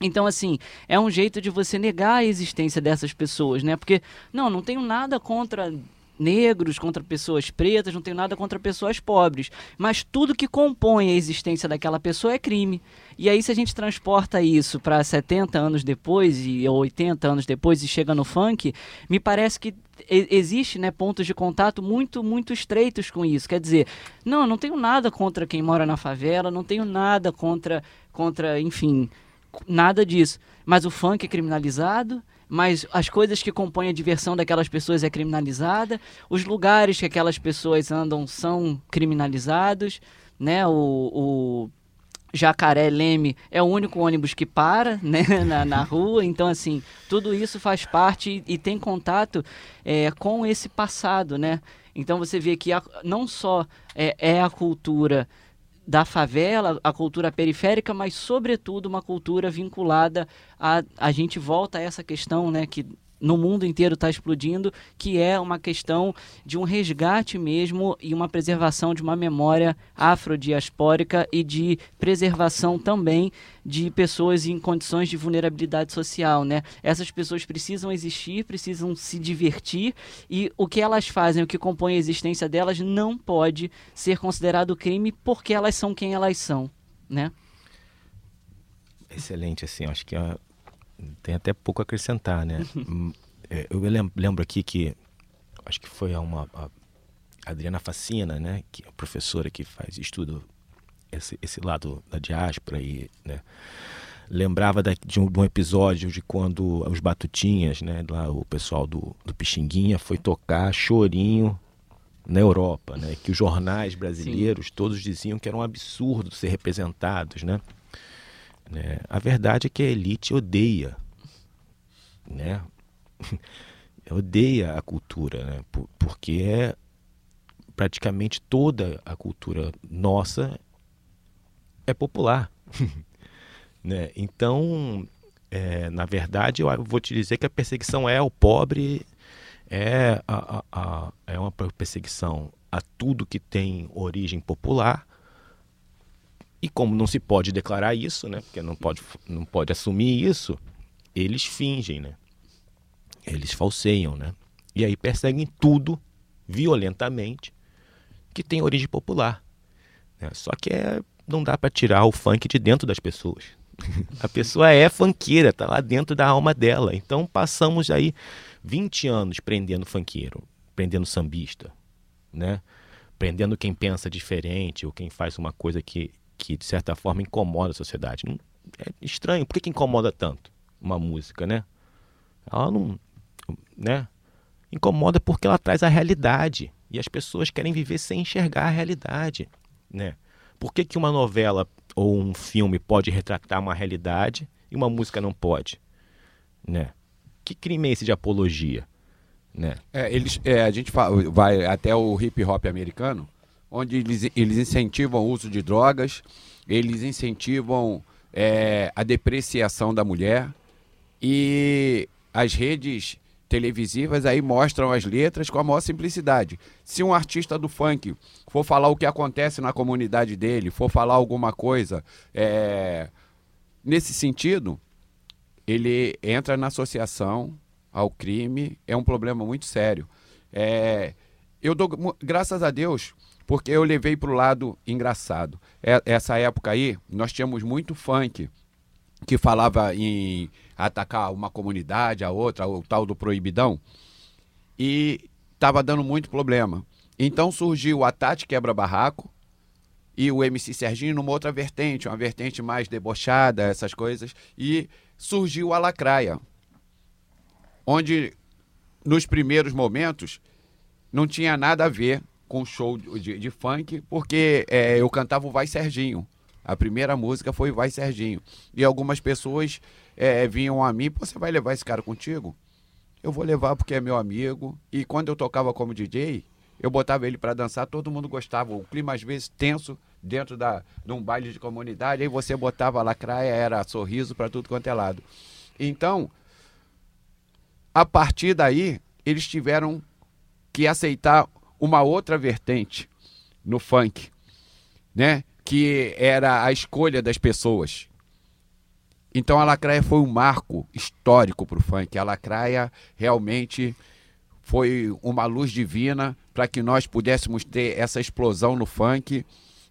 Então, assim, é um jeito de você negar a existência dessas pessoas, né? Porque, não, não tenho nada contra negros, contra pessoas pretas, não tenho nada contra pessoas pobres, mas tudo que compõe a existência daquela pessoa é crime. E aí, se a gente transporta isso para 70 anos depois, e ou 80 anos depois, e chega no funk, me parece que existe né, pontos de contato muito, muito estreitos com isso. Quer dizer, não, eu não tenho nada contra quem mora na favela, não tenho nada contra, contra enfim, nada disso. Mas o funk é criminalizado, mas as coisas que compõem a diversão daquelas pessoas é criminalizada, os lugares que aquelas pessoas andam são criminalizados, né? O, o Jacaré Leme é o único ônibus que para né, na, na rua, então assim, tudo isso faz parte e, e tem contato é, com esse passado, né? Então você vê que a- não só é, é a cultura da favela, a cultura periférica, mas sobretudo uma cultura vinculada a a gente volta a essa questão, né, que no mundo inteiro está explodindo, que é uma questão de um resgate mesmo e uma preservação de uma memória afrodiaspórica e de preservação também de pessoas em condições de vulnerabilidade social, né? Essas pessoas precisam existir, precisam se divertir e o que elas fazem, o que compõe a existência delas não pode ser considerado crime porque elas são quem elas são, né? Excelente, assim, acho que ah, tem até pouco a acrescentar, né? Hum, é, eu lem- lembro aqui que acho que foi uma a Adriana Facina, né, que é a professora que faz estudo esse, esse lado da diáspora e, né, lembrava da- de, um, de um episódio de quando os Batutinhas, né, lá o pessoal do, do Pixinguinha foi tocar chorinho na Europa, né, que os jornais brasileiros todos diziam que era um absurdo ser representados, né? Né? A verdade é que a elite odeia, né? odeia a cultura, né? Por- porque é praticamente toda a cultura nossa é popular, né? Então, é, na verdade, eu vou te dizer que a perseguição é ao pobre, é, a, a- a- é uma perseguição a tudo que tem origem popular. E como não se pode declarar isso, né? Porque não pode, não pode assumir isso, eles fingem, né? Eles falseiam, né? E aí perseguem tudo violentamente que tem origem popular. né? Só que é, não dá para tirar o funk de dentro das pessoas. A pessoa é funkeira, tá lá dentro da alma dela. Então passamos aí 20 anos prendendo funkeiro, prendendo sambista, né? Prendendo quem pensa diferente ou quem faz uma coisa que, que de certa forma incomoda a sociedade. É estranho, por que, que incomoda tanto uma música, né? Ela não, né? Incomoda porque ela traz a realidade e as pessoas querem viver sem enxergar a realidade, né? Por que, que uma novela ou um filme pode retratar uma realidade e uma música não pode, né? Que crime é esse de apologia, né? É, eles, é, a gente fa- vai até o hip hop americano, onde eles, eles incentivam o uso de drogas, eles incentivam é, a depreciação da mulher e as redes televisivas aí mostram as letras com a maior simplicidade. Se um artista do funk for falar o que acontece na comunidade dele, for falar alguma coisa é, nesse sentido, ele entra na associação ao crime, é um problema muito sério. É, eu dou graças a Deus porque eu levei para o lado engraçado. É- essa época aí, nós tínhamos muito funk que falava em atacar uma comunidade, a outra, o tal do proibidão, e estava dando muito problema. Então surgiu a Tati Quebra Barraco e o MC Serginho numa outra vertente, uma vertente mais debochada, essas coisas, e surgiu a Lacraia, onde nos primeiros momentos não tinha nada a ver com show de, de- funk, porque é, eu cantava o Vai Serginho. A primeira música foi Vai Serginho. E algumas pessoas é, vinham a mim, "Pô, você vai levar esse cara contigo? Eu vou levar porque é meu amigo. E quando eu tocava como DJ, eu botava ele para dançar, todo mundo gostava. O clima às vezes tenso dentro da, de um baile de comunidade, aí você botava lacraia, era sorriso para tudo quanto é lado. Então, a partir daí, eles tiveram que aceitar uma outra vertente no funk, né? Que era a escolha das pessoas. Então a Lacraia foi um marco histórico para o funk. A Lacraia realmente foi uma luz divina para que nós pudéssemos ter essa explosão no funk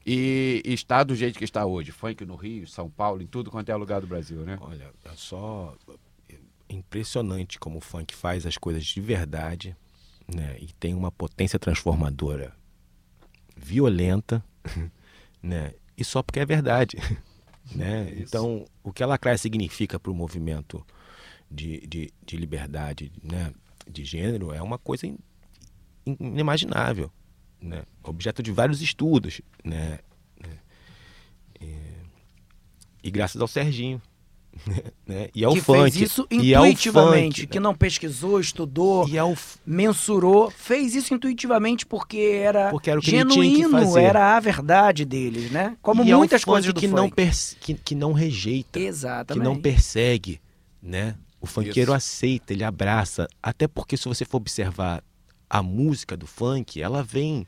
e estar do jeito que está hoje. Funk no Rio, São Paulo, em tudo quanto é lugar do Brasil, né? Olha, é só impressionante como o funk faz as coisas de verdade, né? E tem uma potência transformadora violenta, né? E só porque é verdade, né? Então, o que a lacraia significa para o movimento de, de, de liberdade, né? De gênero é uma coisa in- in- inimaginável, né? Objeto de vários estudos, né? E graças ao Serginho, né? E ao que funk. fez isso ao intuitivamente, funk, que não pesquisou, estudou, E f- mensurou, fez isso intuitivamente porque era, Porque era o que que genuíno, era a verdade deles, né? Como e ao muitas funk coisas do que funk. não perse- que, que não rejeita, que Exatamente. não persegue, né? O funkeiro Isso. aceita, ele abraça, até porque se você for observar a música do funk, ela vem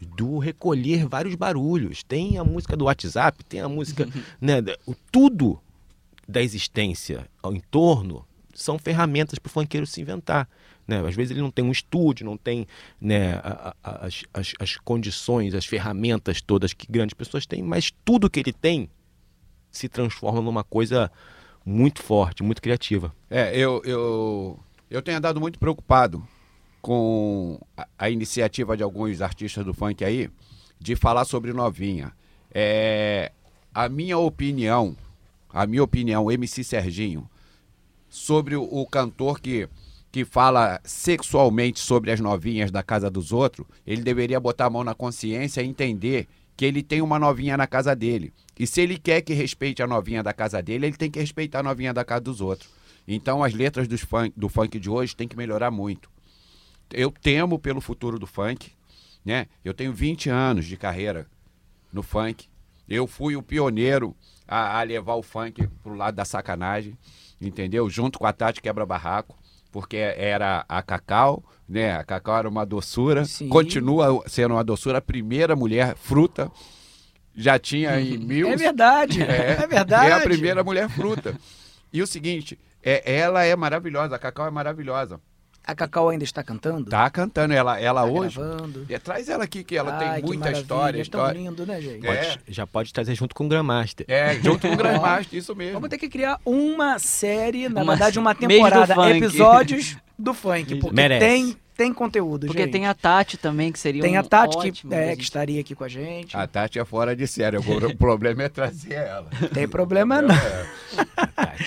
do recolher vários barulhos. Tem a música do WhatsApp, tem a música, né, o tudo da existência ao entorno são ferramentas para o funkeiro se inventar. Né? Às vezes ele não tem um estúdio, não tem né, as, as, as condições, as ferramentas todas que grandes pessoas têm, mas tudo que ele tem se transforma numa coisa muito forte, muito criativa. É, eu, eu, eu tenho andado muito preocupado com a, a iniciativa de alguns artistas do funk aí de falar sobre novinha. É, a minha opinião, a minha opinião, MC Serginho, sobre o, cantor que, que fala sexualmente sobre as novinhas da casa dos outros, ele deveria botar a mão na consciência e entender que ele tem uma novinha na casa dele. E se ele quer que respeite a novinha da casa dele, ele tem que respeitar a novinha da casa dos outros. Então as letras dos funk, do funk de hoje têm que melhorar muito. Eu temo pelo futuro do funk, né? Eu tenho 20 anos de carreira no funk. Eu fui o pioneiro a, a levar o funk pro lado da sacanagem, entendeu? Junto com a Tati Quebra Barraco, porque era a Cacau, né? A Cacau era uma doçura, Sim. continua sendo uma doçura, a primeira mulher fruta. Já tinha em mil. É verdade, é, verdade. É a primeira mulher fruta. E o seguinte, é, ela é maravilhosa, a Cacau é maravilhosa. A Cacau ainda está cantando? Tá cantando, ela, ela Tá hoje. gravando. É, traz ela aqui, que ela Ai, tem que muita história. É tão história. lindo, né, gente? É. Pode- já pode trazer junto com o Grandmaster. É, junto com o Grandmaster, isso mesmo. Vamos ter que criar uma série, na Uma- verdade, uma do temporada, funk. episódios do funk, porque Merece. tem, tem conteúdo, Porque gente. tem a Tati também, que seria Tem um a Tati, que, é, da que gente- estaria aqui com a gente. A Tati é fora de série. O problema é trazer ela. Tem problema não. É.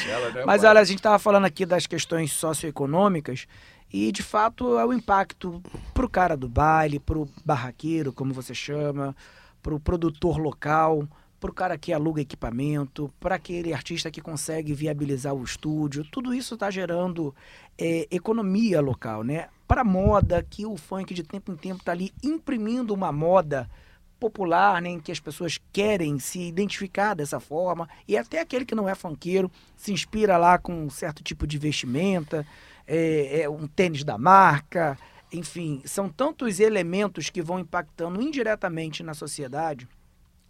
Ela não é Mas olha, a gente estava falando aqui das questões socioeconômicas e, de fato, é o impacto pro cara do baile, pro barraqueiro, como você chama, pro produtor local, pro cara que aluga equipamento, para aquele artista que consegue viabilizar o estúdio. Tudo isso está gerando é, economia local, né? Para moda, que o funk de tempo em tempo está ali imprimindo uma moda popular, né, em que as pessoas querem se identificar dessa forma, e até aquele que não é funkeiro se inspira lá com um certo tipo de vestimenta, é, é um tênis da marca, enfim, são tantos elementos que vão impactando indiretamente na sociedade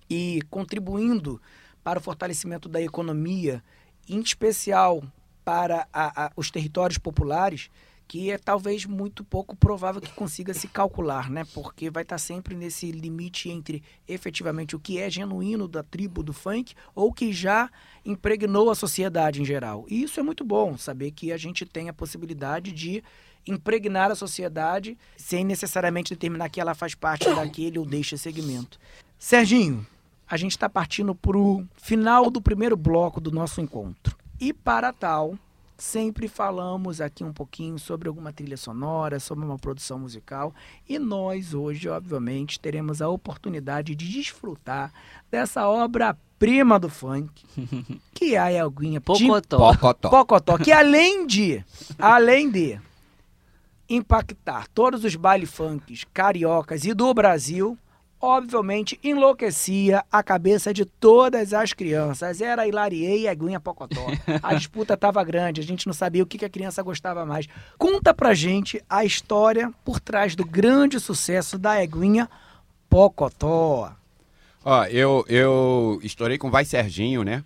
e contribuindo para o fortalecimento da economia, em especial para a- a- os territórios populares, que é talvez muito pouco provável que consiga se calcular, né? Porque vai estar sempre nesse limite entre efetivamente o que é genuíno da tribo do funk ou que já impregnou a sociedade em geral. E isso é muito bom, saber que a gente tem a possibilidade de impregnar a sociedade sem necessariamente determinar que ela faz parte daquele ou deixa segmento. Serginho, a gente está partindo para o final do primeiro bloco do nosso encontro. E para tal, sempre falamos aqui um pouquinho sobre alguma trilha sonora, sobre uma produção musical. E nós hoje, obviamente, teremos a oportunidade de desfrutar dessa obra-prima do funk, que é a Elguinha Pocotó. Pocotó. Pocotó, que além de, além de impactar todos os baile funks cariocas e do Brasil, obviamente enlouquecia a cabeça de todas as crianças. Era a Hilarie e a Eguinha Pocotó. A disputa estava grande, a gente não sabia o que que a criança gostava mais. Conta pra gente a história por trás do grande sucesso da Eguinha Pocotó. Ó, eu, eu estourei com Vai Serginho, né?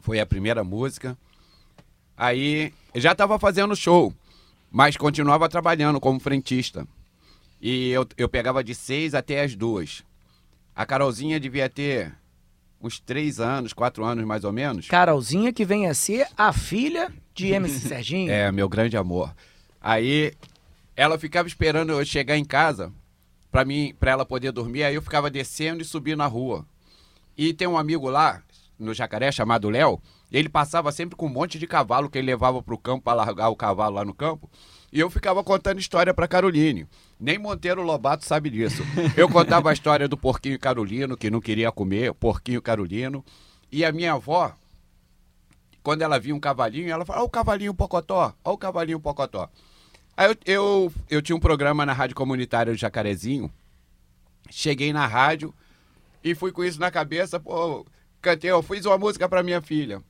Foi a primeira música. Aí, já tava fazendo show, mas continuava trabalhando como frentista. E eu, eu pegava de seis até as duas. A Carolzinha devia ter uns três anos, quatro anos mais ou menos. Carolzinha, que vem a ser a filha de MC Serginho. É, meu grande amor. Aí ela ficava esperando eu chegar em casa pra mim, para ela poder dormir. Aí eu ficava descendo e subindo na rua. E tem um amigo lá no Jacaré chamado Léo. Ele passava sempre com um monte de cavalo que ele levava pro campo para largar o cavalo lá no campo. E eu ficava contando história pra Caroline. Nem Monteiro Lobato sabe disso. Eu contava a história do porquinho Carolino, que não queria comer, porquinho Carolino. E a minha avó, quando ela via um cavalinho, ela falava, ó o cavalinho Pocotó, ó o cavalinho Pocotó. Aí eu, eu, eu tinha um programa na rádio comunitária do Jacarezinho, cheguei na rádio e fui com isso na cabeça, pô, cantei, eu fiz uma música pra minha filha.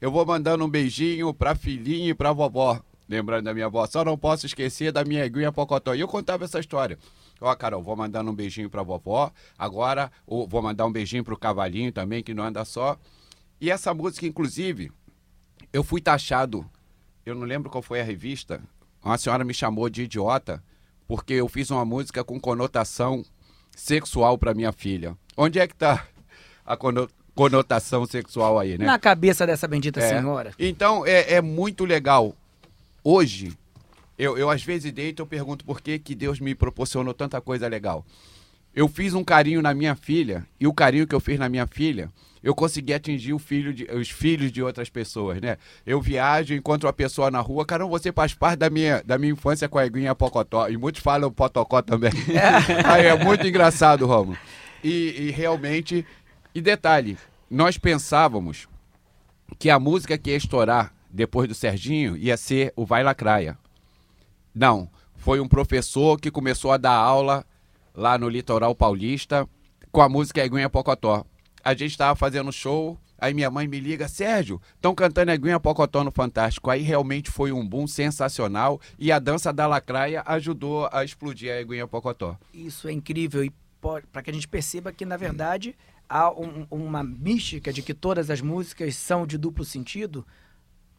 Eu vou mandando um beijinho pra filhinha e pra vovó, lembrando da minha avó. Só não posso esquecer da minha eguinha Pocotó. E eu contava essa história. Ó, Carol, vou mandando um beijinho pra vovó. Agora, vou mandar um beijinho pro cavalinho também, que não anda só. E essa música, inclusive, eu fui taxado. Eu não lembro qual foi a revista. Uma senhora me chamou de idiota porque eu fiz uma música com conotação sexual pra minha filha. Onde é que tá a cono- conotação sexual aí, né? Na cabeça dessa bendita É. senhora. Então é, é muito legal. Hoje, eu, eu às vezes deito e eu pergunto por que, que Deus me proporcionou tanta coisa legal. Eu fiz um carinho na minha filha, e o carinho que eu fiz na minha filha, eu consegui atingir filho de- os filhos de outras pessoas, né? Eu viajo, encontro uma pessoa na rua, caramba, você faz parte da minha, da minha infância com a Eguinha Pocotó. E muitos falam Potocó também. Aí é muito engraçado, Romulo. E, e realmente. E detalhe, nós pensávamos que a música que ia estourar depois do Serginho ia ser o Vai Lacraia. Não, foi um professor que começou a dar aula lá no litoral paulista com a música Eguinha Pocotó. A gente estava fazendo show, aí minha mãe me liga, Sérgio, estão cantando Eguinha Pocotó no Fantástico. Aí realmente foi um boom sensacional e a dança da lacraia ajudou a explodir a Eguinha Pocotó. Isso é incrível e para que a gente perceba que, na verdade, há um- uma mística de que todas as músicas são de duplo sentido.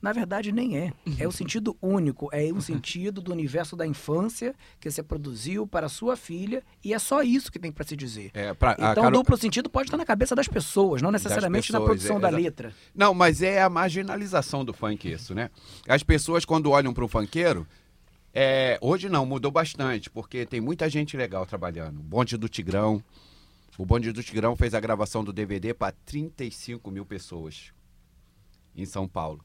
Na verdade, nem é. É o sentido único. É o sentido do universo da infância que você produziu para a sua filha e é só isso que tem para se dizer. É, pra- a Então, o Carol- duplo sentido pode estar na cabeça das pessoas, não necessariamente na pessoas, produção é, da letra. Não, mas é a marginalização do funk isso, né? As pessoas quando olham para o funkeiro, é, hoje não, mudou bastante, porque tem muita gente legal trabalhando. O Bonde do Tigrão, o Bonde do Tigrão fez a gravação do DVD para 35 mil pessoas em São Paulo.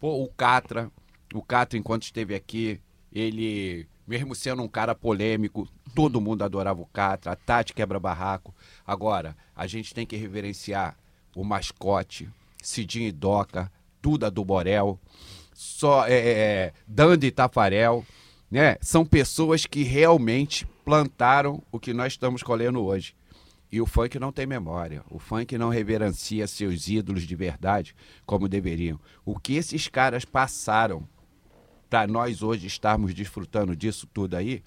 Pô, o Catra, o Catra enquanto esteve aqui, ele, mesmo sendo um cara polêmico, todo mundo adorava o Catra, a Tati quebra barraco. Agora, a gente tem que reverenciar o mascote, Cidinho e Doca, Duda do Borel, só é, é, Dandy Tafarel, né? São pessoas que realmente plantaram o que nós estamos colhendo hoje. E o funk não tem memória. O funk não reverencia seus ídolos de verdade como deveriam. O que esses caras passaram para nós hoje estarmos desfrutando disso tudo aí,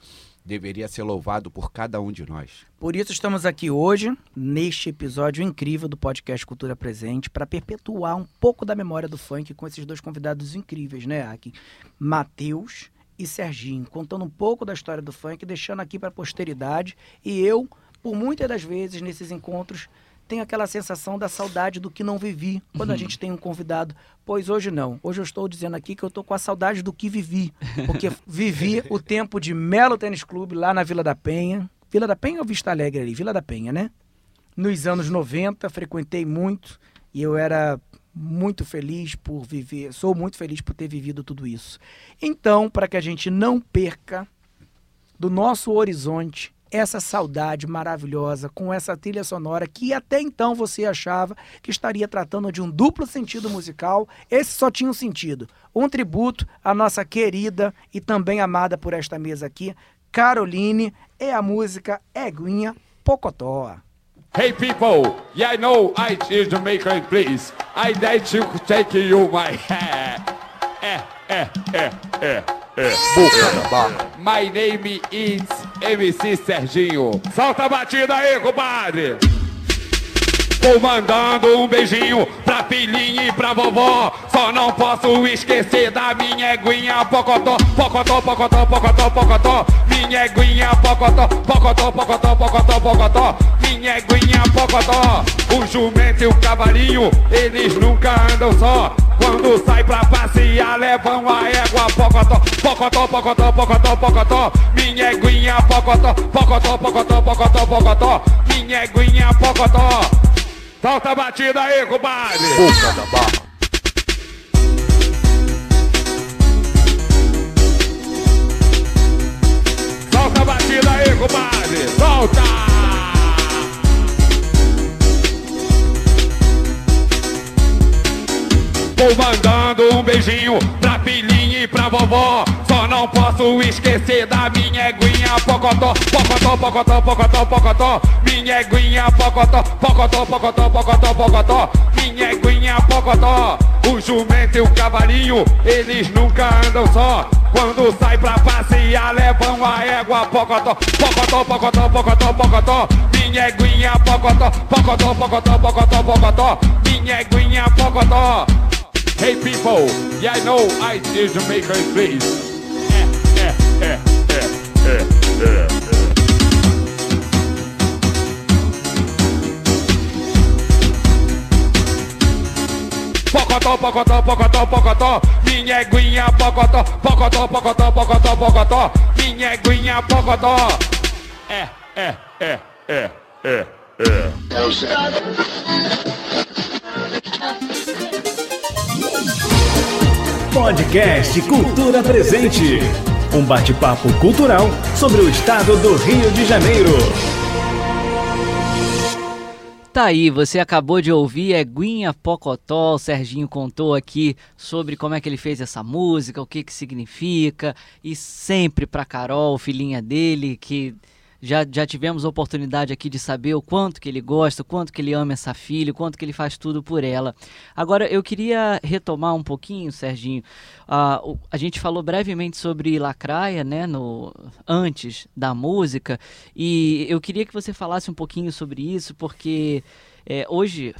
deveria ser louvado por cada um de nós. Por isso estamos aqui hoje, neste episódio incrível do podcast Cultura Presente, para perpetuar um pouco da memória do funk com esses dois convidados incríveis, né, Aki? Matheus e Serginho, contando um pouco da história do funk, deixando aqui para a posteridade. E eu, por muitas das vezes nesses encontros, tenho aquela sensação da saudade do que não vivi quando a gente tem um convidado. Pois hoje não. Hoje eu estou dizendo aqui que eu estou com a saudade do que vivi. Porque vivi o tempo de Melo Tênis Clube lá na Vila da Penha. Vila da Penha ou Vista Alegre ali? Vila da Penha, né? Nos anos 90, frequentei muito e eu era muito feliz por viver, sou muito feliz por ter vivido tudo isso. Então, para que a gente não perca do nosso horizonte essa saudade maravilhosa com essa trilha sonora que até então você achava que estaria tratando de um duplo sentido musical, esse só tinha um sentido. Um tributo à nossa querida e também amada por esta mesa aqui, Caroline, é a música Eguinha Pocotó. Hey people, yeah I know I is Jamaican please. I like to take you my hair. Eh, eh, eh, eh, eh. Boca da barra. My name is MC Serginho. Solta a batida aí, compadre. Vou mandando um beijinho pra filhinha e pra vovó. Só não posso esquecer da minha eguinha pocotó, pocotó, pocotó, pocotó, pocotó. Minha eguinha pocotó, pocotó, pocotó, pocotó, pocotó. Minha eguinha pocotó. O jumento e o cavalinho, eles nunca andam só. Quando sai pra passear, levam a égua pocotó, pocotó, pocotó, pocotó, pocotó. Minha eguinha pocotó, pocotó, pocotó, pocotó, pocotó. Minha eguinha pocotó. Solta a batida aí, compadre! Boca da barra. Solta a batida aí, compadre! Solta! Vou mandando um beijinho pra filhinha e pra vovó. Só não posso esquecer da minha eguinha pocotó, pocotó, pocotó, pocotó, pocotó. Minha eguinha pocotó, pocotó, pocotó, pocotó, pocotó. Minha eguinha pocotó. O jumento e o cavalinho, eles nunca andam só. Quando sai pra passear, levam a égua pocotó, pocotó, pocotó, pocotó, pocotó. Minha eguinha pocotó, pocotó, pocotó, pocotó, pocotó. Minha eguinha pocotó. Hey people, yeah I know I is Jamaican please. Eh, eh, eh, eh, eh, eh. Pocotó, pocotó, pocotó, pocotó. Minha eguinha pocotó, pocotó, pocotó, pocotó, pocotó. Minha eguinha pocotó. É, é, é, é, é, é. Podcast Cultura Presente. Um bate-papo cultural sobre o estado do Rio de Janeiro. Tá aí, você acabou de ouvir Eguinha Pocotó, o Serginho contou aqui sobre como é que ele fez essa música, o que que significa, e sempre pra Carol, filhinha dele, que já, já tivemos a oportunidade aqui de saber o quanto que ele gosta, o quanto que ele ama essa filha, o quanto que ele faz tudo por ela. Agora, eu queria retomar um pouquinho, Serginho, ah, o- a gente falou brevemente sobre Lacraia, né, no, antes da música, e eu queria que você falasse um pouquinho sobre isso, porque é, hoje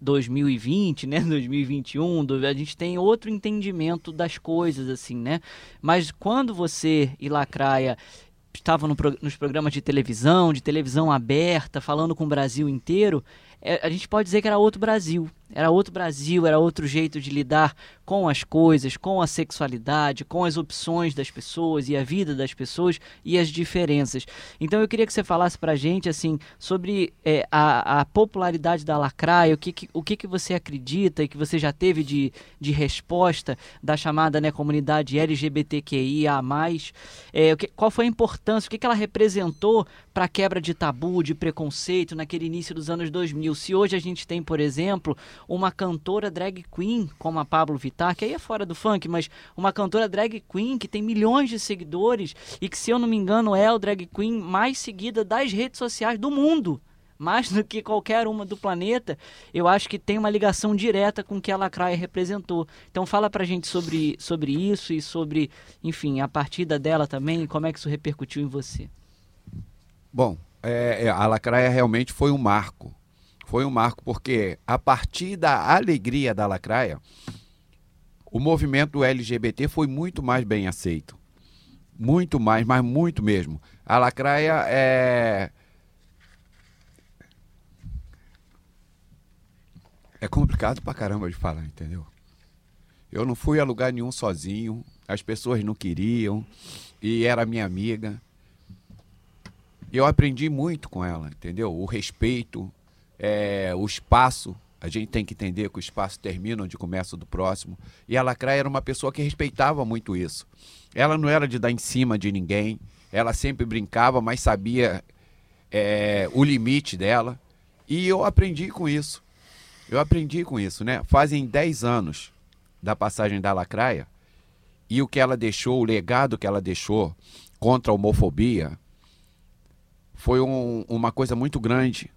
2020, né, 2021, do- a gente tem outro entendimento das coisas, assim, né? Mas quando você e Lacraia estavam no nos programas de televisão, de televisão aberta, falando com o Brasil inteiro, é, a gente pode dizer que era outro Brasil. Era outro Brasil, era outro jeito de lidar com as coisas, com a sexualidade, com as opções das pessoas e a vida das pessoas e as diferenças. Então eu queria que você falasse pra gente assim sobre é, a, a popularidade da lacraia, o que, que- o que, que você acredita e que você já teve de, de resposta da chamada né, comunidade LGBTQIA+. É, o que, qual foi a importância, o que, que ela representou para a quebra de tabu, de preconceito naquele início dos anos 2000? Se hoje a gente tem, por exemplo, uma cantora drag queen como a Pablo Vittar, que aí é fora do funk, mas uma cantora drag queen que tem milhões de seguidores e que, se eu não me engano, é o drag queen mais seguida das redes sociais do mundo. Mais do que qualquer uma do planeta, eu acho que tem uma ligação direta com o que a Lacraia representou. Então fala pra gente sobre, sobre isso e sobre, enfim, a partida dela também como é que isso repercutiu em você. Bom, é, é, a Lacraia realmente foi um marco. Foi um marco porque, a partir da alegria da Lacraia, o movimento LGBT foi muito mais bem aceito. Muito mais, mas muito mesmo. A lacraia é. É complicado pra caramba de falar, entendeu? Eu não fui a lugar nenhum sozinho, as pessoas não queriam, e era minha amiga. E eu aprendi muito com ela, entendeu? O respeito, é, o espaço. A gente tem que entender que o espaço termina onde começa o do próximo. E a Lacraia era uma pessoa que respeitava muito isso. Ela não era de dar em cima de ninguém. Ela sempre brincava, mas sabia é, o limite dela. E eu aprendi com isso. Eu aprendi com isso, né? Fazem 10 anos da passagem da Lacraia. E o que ela deixou, o legado que ela deixou contra a homofobia, foi um- uma coisa muito grande,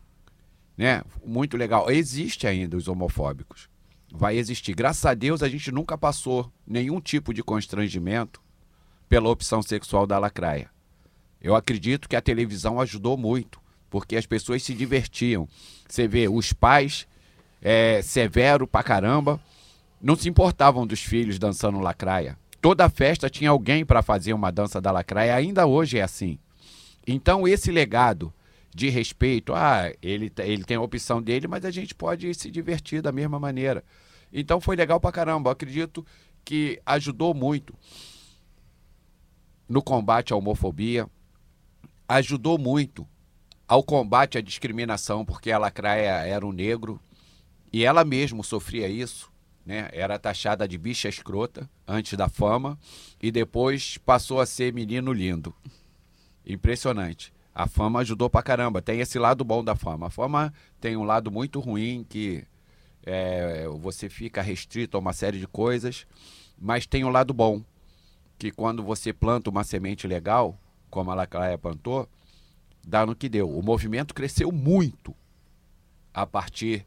né? Muito legal. Existe ainda os homofóbicos. Vai existir. Graças a Deus a gente nunca passou nenhum tipo de constrangimento pela opção sexual da lacraia. Eu acredito que a televisão ajudou muito, porque as pessoas se divertiam. Você vê os pais é, severo pra caramba, não se importavam dos filhos dançando lacraia. Toda festa tinha alguém para fazer uma dança da lacraia, ainda hoje é assim. Então, esse legado de respeito, ah, ele, ele tem a opção dele, mas a gente pode se divertir da mesma maneira. Então, foi legal pra caramba. Eu acredito que ajudou muito no combate à homofobia, ajudou muito ao combate à discriminação, porque a lacraia era um negro e ela mesma sofria isso. Né? Era taxada de bicha escrota antes da fama e depois passou a ser menino lindo. Impressionante. A fama ajudou pra caramba. Tem esse lado bom da fama. A fama tem um lado muito ruim que é, você fica restrito a uma série de coisas, mas tem um lado bom que quando você planta uma semente legal, como a Lacraia plantou, dá no que deu. O movimento cresceu muito a partir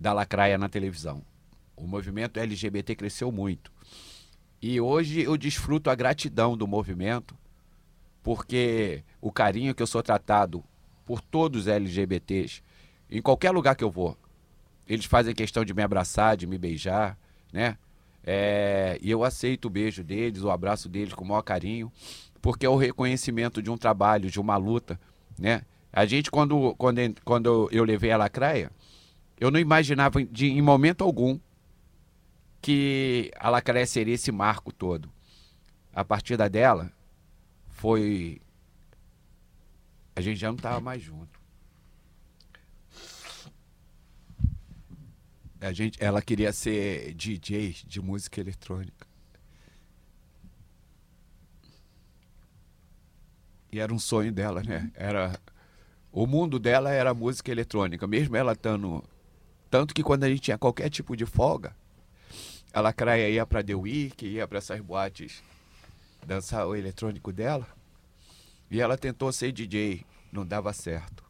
da Lacraia na televisão. O movimento LGBT cresceu muito. E hoje eu desfruto a gratidão do movimento, porque o carinho que eu sou tratado por todos os LGBTs, em qualquer lugar que eu vou, eles fazem questão de me abraçar, de me beijar, né? É, e eu aceito o beijo deles, o abraço deles com o maior carinho, porque é o reconhecimento de um trabalho, de uma luta, né? A gente, quando, quando, quando eu levei a lacraia, eu não imaginava de, em momento algum que a lacraia seria esse marco todo. A partida dela foi. A gente já não estava mais junto. A gente, ela queria ser DJ de música eletrônica. E era um sonho dela, né? Era o mundo dela era música eletrônica, mesmo ela estando tanto que quando a gente tinha qualquer tipo de folga, a Lacraia ia para The Week, ia para essas boates dançar o eletrônico dela. E ela tentou ser DJ, não dava certo.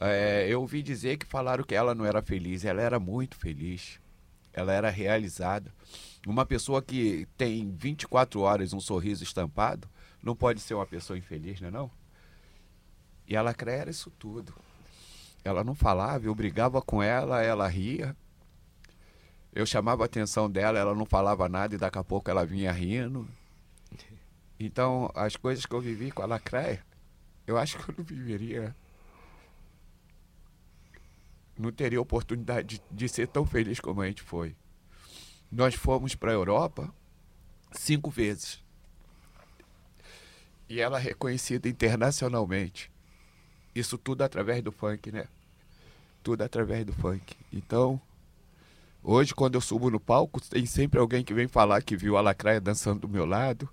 É, eu ouvi dizer que falaram que ela não era feliz, ela era muito feliz. Ela era realizada. Uma pessoa que tem 24 horas um sorriso estampado não pode ser uma pessoa infeliz, não é não? E ela era isso tudo. Ela não falava, eu brigava com ela, ela ria. Eu chamava a atenção dela, ela não falava nada e daqui a pouco ela vinha rindo. Então, as coisas que eu vivi com a Lacraia, eu acho que eu não viveria. Não teria oportunidade de, de ser tão feliz como a gente foi. Nós fomos para a Europa cinco vezes. E ela é reconhecida internacionalmente. Isso tudo através do funk, né? Tudo através do funk. Então, hoje, quando eu subo no palco, tem sempre alguém que vem falar que viu a Lacraia dançando do meu lado.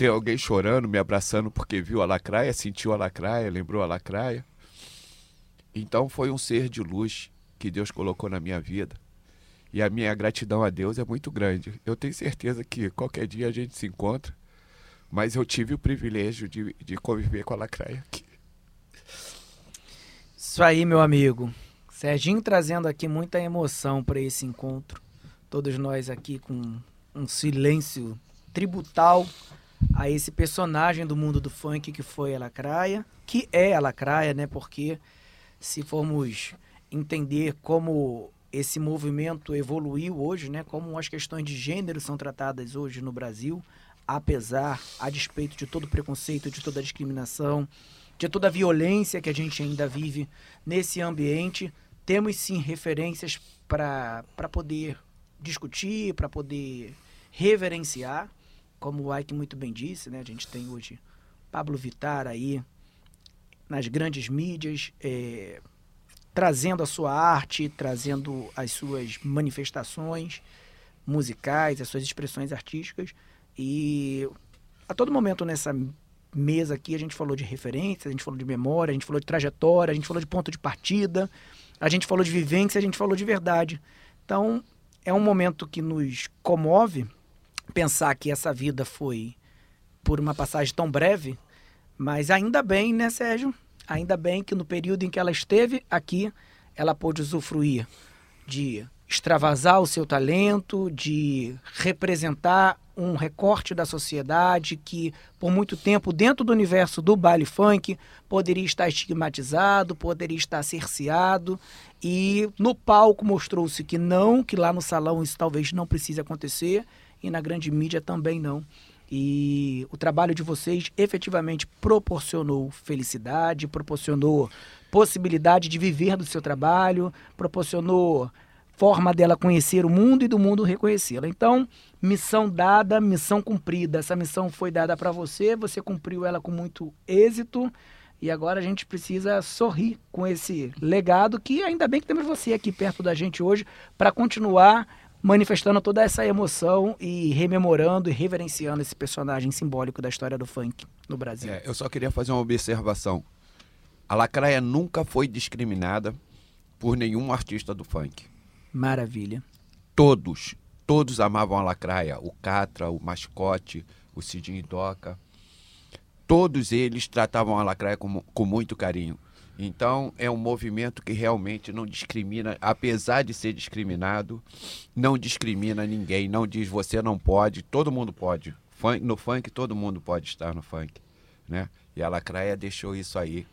Tem alguém chorando, me abraçando porque viu a Lacraia, sentiu a Lacraia, lembrou a Lacraia. Então, foi um ser de luz que Deus colocou na minha vida. E a minha gratidão a Deus é muito grande. Eu tenho certeza que qualquer dia a gente se encontra, mas eu tive o privilégio de, de conviver com a Lacraia aqui. Isso aí, meu amigo. Serginho trazendo aqui muita emoção para esse encontro. Todos nós aqui com um silêncio tributal a esse personagem do mundo do funk que foi a Lacraia, que é a Lacraia, né? Porque se formos entender como esse movimento evoluiu hoje, né? Como as questões de gênero são tratadas hoje no Brasil, apesar, a despeito de todo preconceito, de toda discriminação, de toda a violência que a gente ainda vive nesse ambiente, temos sim referências para poder discutir, para poder reverenciar, como o Ike muito bem disse, né? A gente tem hoje Pablo Vittar aí nas grandes mídias, é, trazendo a sua arte, trazendo as suas manifestações musicais, as suas expressões artísticas. E a todo momento nessa mesa aqui a gente falou de referência, a gente falou de memória, a gente falou de trajetória, a gente falou de ponto de partida, a gente falou de vivência, a gente falou de verdade. Então é um momento que nos comove pensar que essa vida foi por uma passagem tão breve, mas ainda bem, né, Sérgio? Ainda bem que no período em que ela esteve aqui, ela pôde usufruir de extravasar o seu talento, de representar um recorte da sociedade que, por muito tempo, dentro do universo do baile funk, poderia estar estigmatizado, poderia estar cerceado. E no palco mostrou-se que não, que lá no salão isso talvez não precise acontecer, e na grande mídia também não. E o trabalho de vocês efetivamente proporcionou felicidade, proporcionou possibilidade de viver do seu trabalho, proporcionou forma dela conhecer o mundo e do mundo reconhecê-la. Então, missão dada, missão cumprida. Essa missão foi dada para você, você cumpriu ela com muito êxito. E agora a gente precisa sorrir com esse legado que ainda bem que temos você aqui perto da gente hoje para continuar manifestando toda essa emoção e rememorando e reverenciando esse personagem simbólico da história do funk no Brasil. É, eu só queria fazer uma observação. A Lacraia nunca foi discriminada por nenhum artista do funk. Maravilha. Todos, todos amavam a Lacraia. O Catra, o Mascote, o Cidinho Doca. Todos eles tratavam a Lacraia com, com muito carinho. Então, é um movimento que realmente não discrimina, apesar de ser discriminado, não discrimina ninguém, não diz você não pode, todo mundo pode. Funk, no funk, todo mundo pode estar no funk. Né? E a Lacraia deixou isso aí.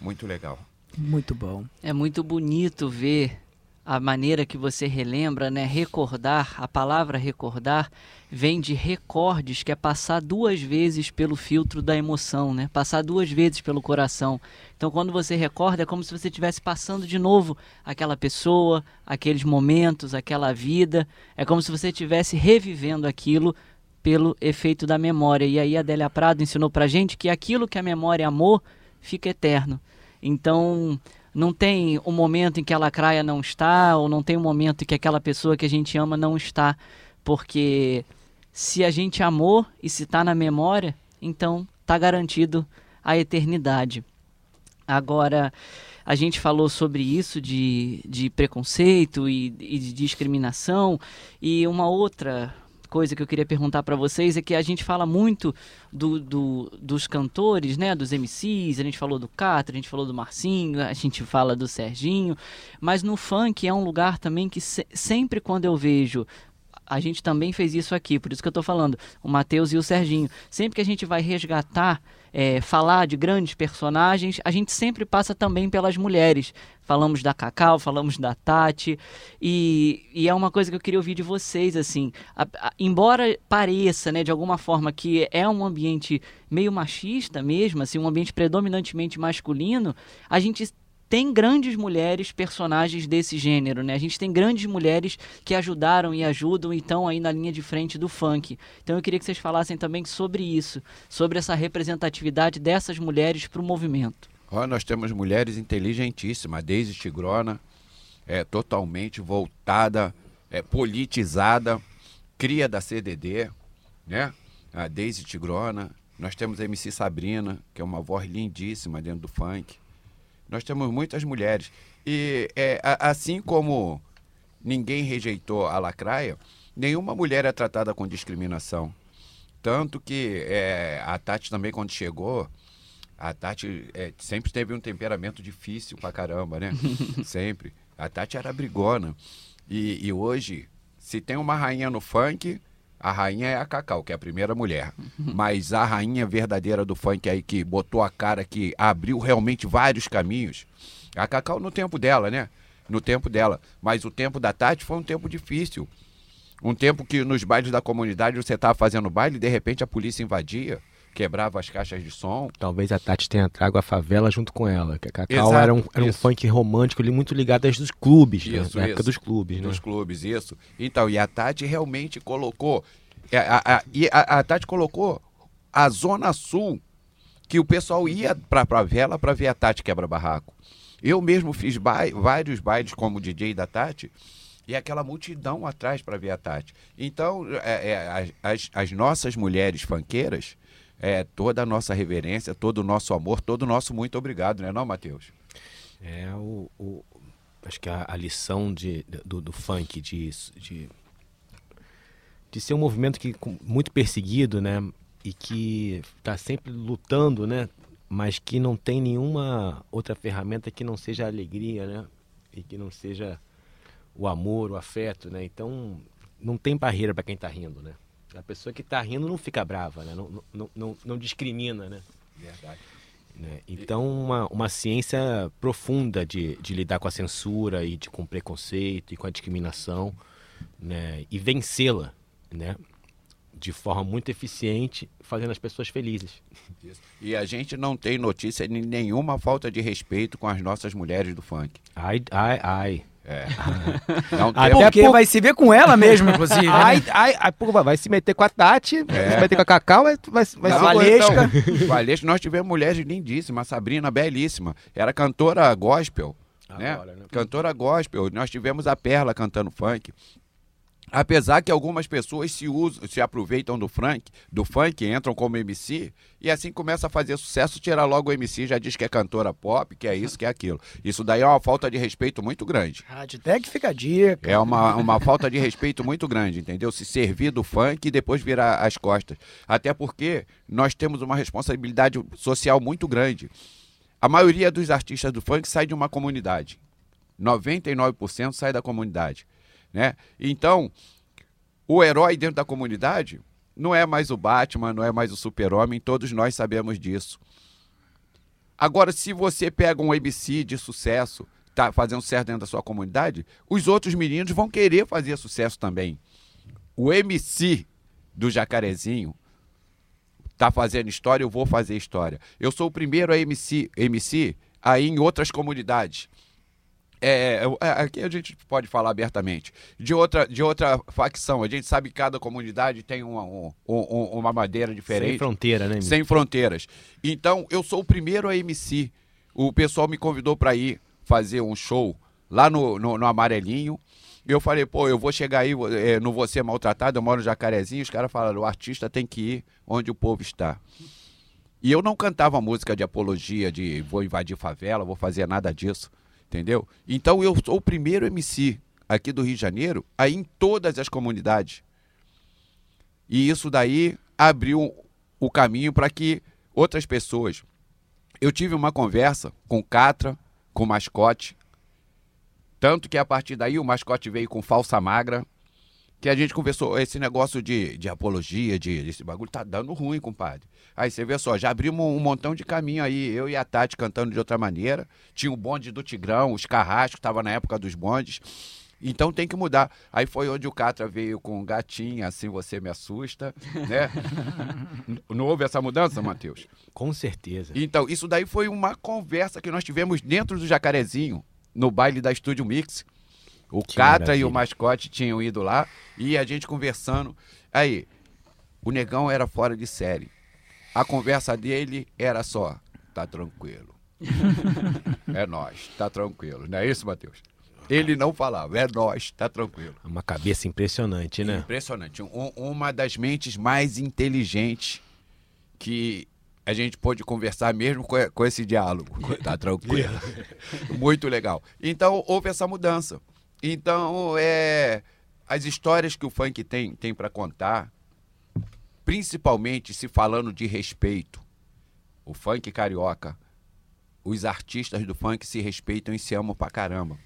Muito legal. Muito bom. É muito bonito ver a maneira que você relembra, né? Recordar, a palavra recordar vem de recordes, que é passar duas vezes pelo filtro da emoção, né? Passar duas vezes pelo coração. Então, quando você recorda, é como se você estivesse passando de novo aquela pessoa, aqueles momentos, aquela vida. É como se você estivesse revivendo aquilo pelo efeito da memória. E aí a Adélia Prado ensinou pra gente que aquilo que a memória amou fica eterno. Então, não tem um momento em que a lacraia não está, ou não tem um momento em que aquela pessoa que a gente ama não está, porque se a gente amou e se está na memória, então está garantido a eternidade. Agora, a gente falou sobre isso de, de preconceito e, e de discriminação, e uma outra coisa que eu queria perguntar para vocês é que a gente fala muito do, do, dos cantores, né, dos MCs, a gente falou do Catra, a gente falou do Marcinho, a gente fala do Serginho, mas no funk é um lugar também que se, sempre quando eu vejo a gente também fez isso aqui, por isso que eu estou falando, o Matheus e o Serginho. Sempre que a gente vai resgatar, é, falar de grandes personagens, a gente sempre passa também pelas mulheres. Falamos da Cacau, falamos da Tati, e, e é uma coisa que eu queria ouvir de vocês, assim, a, a, embora pareça, né, de alguma forma, que é um ambiente meio machista mesmo, assim, um ambiente predominantemente masculino, a gente tem grandes mulheres personagens desse gênero, né? A gente tem grandes mulheres que ajudaram e ajudam e estão aí na linha de frente do funk. Então eu queria que vocês falassem também sobre isso, sobre essa representatividade dessas mulheres para o movimento. Oh, nós temos mulheres inteligentíssimas, Deise Tigrona, é totalmente voltada, é, politizada, cria da CDD, né? A Deise Tigrona. Nós temos a MC Sabrina, que é uma voz lindíssima dentro do funk. Nós temos muitas mulheres. E é, a, assim como ninguém rejeitou a lacraia, nenhuma mulher é tratada com discriminação. Tanto que é, a Tati também, quando chegou, a Tati é, sempre teve um temperamento difícil pra caramba, né? sempre. A Tati era brigona. E, e hoje, se tem uma rainha no funk, a rainha é a Cacau, que é a primeira mulher. Mas a rainha verdadeira do funk aí, que botou a cara, que abriu realmente vários caminhos, a Cacau no tempo dela, né? No tempo dela. Mas o tempo da Tati foi um tempo difícil. Um tempo que nos bailes da comunidade você estava fazendo baile e de repente a polícia invadia, quebrava as caixas de som. Talvez a Tati tenha trago a favela junto com ela. Que a Cacau Exato, era um, era um isso. funk romântico ali muito ligado desde os clubes, né? Isso, na época isso. dos clubes, né? Dos clubes, isso. Então, e a Tati realmente colocou. é, A, a- a- a, a Tati colocou a Zona Sul, que o pessoal ia pra favela para ver a Tati quebra-barraco. Eu mesmo fiz bai- vários bailes como DJ da Tati. E aquela multidão atrás para ver a Tati. Então, é, é, as, as nossas mulheres fanqueiras, é, toda a nossa reverência, todo o nosso amor, todo o nosso muito obrigado, né, não, Matheus? É o, o- acho que a, a lição de, do, do funk de, de de ser um movimento que muito perseguido, né, e que está sempre lutando, né, mas que não tem nenhuma outra ferramenta que não seja a alegria, né, e que não seja o amor, o afeto, né. Então não tem barreira para quem está rindo, né. A pessoa que está rindo não fica brava, né, não, não, não, não discrimina, né. Verdade. né? Então, uma, uma ciência profunda de, de lidar com a censura e de, com o preconceito e com a discriminação né? e vencê-la né? de forma muito eficiente, fazendo as pessoas felizes. Isso. E a gente não tem notícia de nenhuma falta de respeito com as nossas mulheres do funk. Ai, ai, ai. É. Não Até temos- Porque pouco- vai se ver com ela mesmo, inclusive. né? Ai, ai, ai, pô, vai se meter com a Tati, vai se meter com a Cacau, vai, vai, vai Valesca. Então, Valesca, nós tivemos mulheres lindíssimas, a Sabrina, belíssima. Era cantora gospel. né? Agora, né? Cantora gospel. Nós tivemos a Perla cantando funk. Apesar que algumas pessoas se usam, se aproveitam do funk, do funk, entram como MC e assim começa a fazer sucesso, tira logo o MC, já diz que é cantora pop, que é isso, que é aquilo. Isso daí é uma falta de respeito muito grande. Rádio Tech fica a dica. É uma, uma falta de respeito muito grande, entendeu? Se servir do funk e depois virar as costas. Até porque nós temos uma responsabilidade social muito grande. A maioria dos artistas do funk sai de uma comunidade. 99% sai da comunidade. Né? Então, o herói dentro da comunidade não é mais o Batman, não é mais o Super-Homem, todos nós sabemos disso. Agora, se você pega um MC de sucesso, tá fazendo sucesso dentro da sua comunidade, os outros meninos vão querer fazer sucesso também. O MC do Jacarezinho tá fazendo história, eu vou fazer história. Eu sou o primeiro a MC, MC aí em outras comunidades. É, é, aqui a gente pode falar abertamente. De outra, de outra facção, a gente sabe que cada comunidade tem uma, um- um- uma madeira diferente. Sem fronteira, né, Mi? Sem fronteiras. Então, eu sou o primeiro a MC. O pessoal me convidou para ir fazer um show lá no, no, no Amarelinho. E eu falei, pô, eu vou chegar aí, eh, não vou ser maltratado, eu moro no Jacarezinho. Os caras falaram, o artista tem que ir onde o povo está. E eu não cantava música de apologia, de vou invadir favela, vou fazer nada disso, entendeu? Então eu sou o primeiro MC aqui do Rio de Janeiro, aí em todas as comunidades. E isso daí abriu o caminho para que outras pessoas. Eu tive uma conversa com Catra, com o mascote, tanto que a partir daí o mascote veio com falsa magra, que a gente conversou, esse negócio de, de apologia, de, desse bagulho, tá dando ruim, compadre. Aí você vê só, já abrimos um montão de caminho aí, eu e a Tati cantando de outra maneira, tinha o bonde do Tigrão, os carrascos, tava na época dos bondes, então tem que mudar. Aí foi onde o Catra veio com gatinha, assim você me assusta, né? Não houve essa mudança, Matheus? Com certeza. Então, isso daí foi uma conversa que nós tivemos dentro do Jacarezinho, no baile da Estúdio Mix. O Que Catra e o mascote tinham ido lá e a gente conversando. Aí, o negão era fora de série. A conversa dele era só: tá tranquilo. é nós, tá tranquilo. Não é isso, Matheus? Ele não falava, é nós, tá tranquilo. Uma cabeça impressionante, né? Impressionante. Um- uma das mentes mais inteligentes que a gente pôde conversar mesmo com, com esse diálogo. Tá tranquilo. Muito legal. Então, houve essa mudança. Então, é, as histórias que o funk tem, tem para contar, principalmente se falando de respeito, o funk carioca, os artistas do funk se respeitam e se amam pra caramba.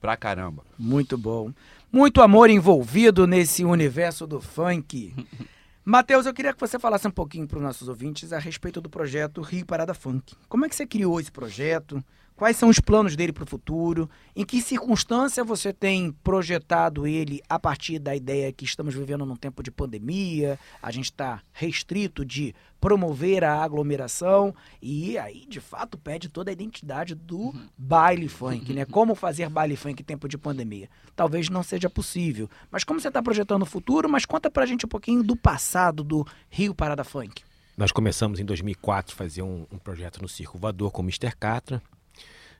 Pra caramba. Muito bom. Muito amor envolvido nesse universo do funk. Matheus, eu queria que você falasse um pouquinho para os nossos ouvintes a respeito do projeto Rio Parada Funk. Como é que você criou esse projeto? Quais são os planos dele para o futuro? Em que circunstância você tem projetado ele a partir da ideia que estamos vivendo num tempo de pandemia, a gente está restrito de promover a aglomeração e aí, de fato, pede toda a identidade do baile funk, né? Como fazer baile funk em tempo de pandemia? Talvez não seja possível. Mas como você está projetando o futuro, mas conta pra gente um pouquinho do passado do Rio Parada Funk. Nós começamos em 2004 a fazer um, um projeto no Circo Voador com o Mr. Catra.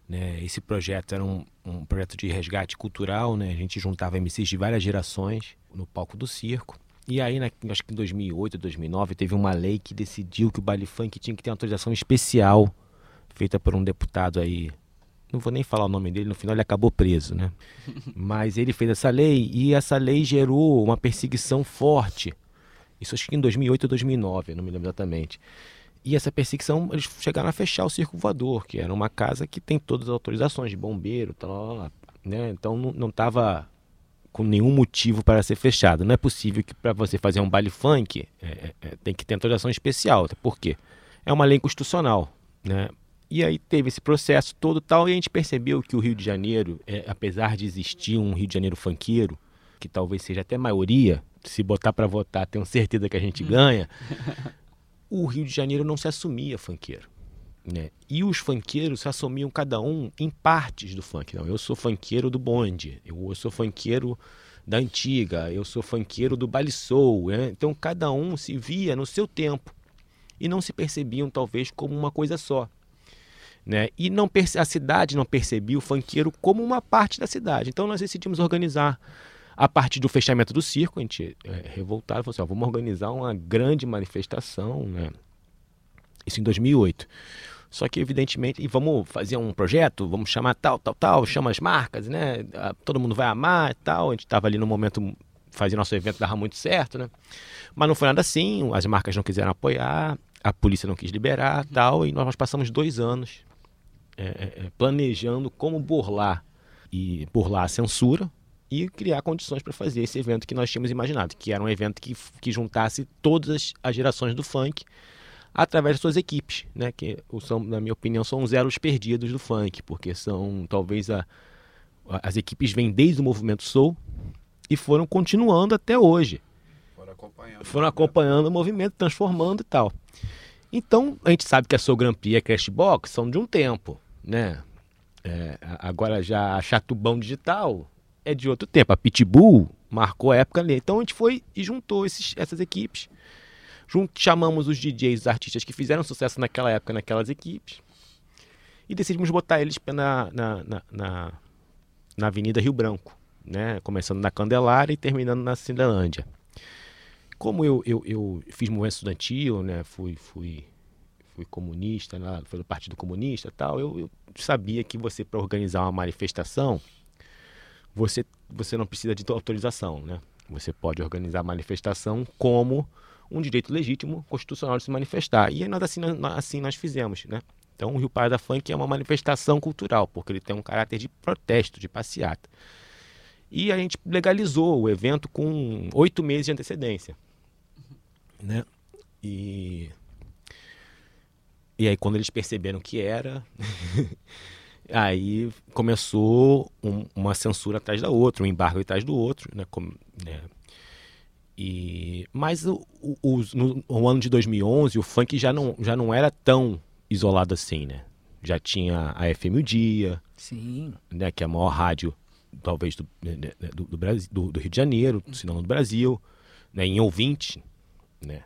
Né? Esse projeto era um, um projeto de resgate cultural, né? a gente juntava MCs de várias gerações no palco do circo. E aí, na, acho que em 2008, 2009, teve uma lei que decidiu que o baile funk tinha que ter uma autorização especial feita por um deputado aí. Não vou nem falar o nome dele, no final ele acabou preso, né? Mas ele fez essa lei e essa lei gerou uma perseguição forte. Isso acho que em 2008 ou 2009, não me lembro exatamente. E essa perseguição, eles chegaram a fechar o Circo Voador, que era uma casa que tem todas as autorizações de bombeiro, tal, né? Então não estava com nenhum motivo para ser fechado. Não é possível que para você fazer um baile funk é, é, é, tem que ter autorização especial. Por quê? É uma lei constitucional, né? E aí teve esse processo todo tal e a gente percebeu que o Rio de Janeiro, é, apesar de existir um Rio de Janeiro funkeiro, que talvez seja até maioria, se botar para votar, tenho certeza que a gente ganha. o Rio de Janeiro não se assumia funkeiro. Né? E os funkeiros se assumiam cada um em partes do funk. Não, eu sou funkeiro do bonde, eu, sou funkeiro da antiga, eu sou funkeiro do baile soul. Né? Então cada um se via no seu tempo e não se percebiam talvez como uma coisa só. Né? E não a cidade não percebia o funkeiro como uma parte da cidade. Então nós decidimos organizar a partir do fechamento do circo, a gente é, revoltado, falou assim, ó, vamos organizar uma grande manifestação, né? Isso em 2008. Só que, evidentemente, e vamos fazer um projeto, vamos chamar tal, tal, tal, chama as marcas, né? Todo mundo vai amar e tal. A gente estava ali no momento, fazer nosso evento dava muito certo, né? Mas não foi nada assim, as marcas não quiseram apoiar, a polícia não quis liberar tal, e nós passamos dois anos é, é, planejando como burlar e burlar a censura e criar condições para fazer esse evento que nós tínhamos imaginado, que era um evento que, que juntasse todas as gerações do funk através de suas equipes, né? Que são, na minha opinião, são os elos perdidos do funk, porque são talvez a, as equipes vêm desde o movimento soul e foram continuando até hoje. Foram acompanhando, foram acompanhando o movimento, transformando e tal. Então, a gente sabe que a Soul Grand Prix e a Crashbox são de um tempo, né? É, agora já a Chatubão Digital é de outro tempo. A Pitbull marcou a época ali. Então a gente foi e juntou esses, essas equipes chamamos os DJs, os artistas que fizeram sucesso naquela época, naquelas equipes, e decidimos botar eles na, na, na, na, na Avenida Rio Branco, né? começando na Candelária e terminando na Cindelândia. Como eu, eu, eu fiz movimento estudantil, né? fui, fui, fui comunista, né? do Partido Comunista tal, eu, eu sabia que você, para organizar uma manifestação, você, você não precisa de autorização, né? Você pode organizar a manifestação como um direito legítimo constitucional de se manifestar. E nós assim, assim nós fizemos, né? Então o Rio Parada Funk é uma manifestação cultural, porque ele tem um caráter de protesto, de passeata. E a gente legalizou o evento com oito meses de antecedência. Né? E, e aí quando eles perceberam que era, aí começou um, uma censura atrás da outra, um embargo atrás do outro. Né? Como, né? E, mas o, o, no, no, ano de 2011 o funk já não, já não era tão isolado assim, né? Já tinha a FM O Dia, Sim. Né, que é a maior rádio, talvez, do, né, né, do, do, Brasil, do, do Rio de Janeiro, se não do Brasil, né, em ouvinte, né?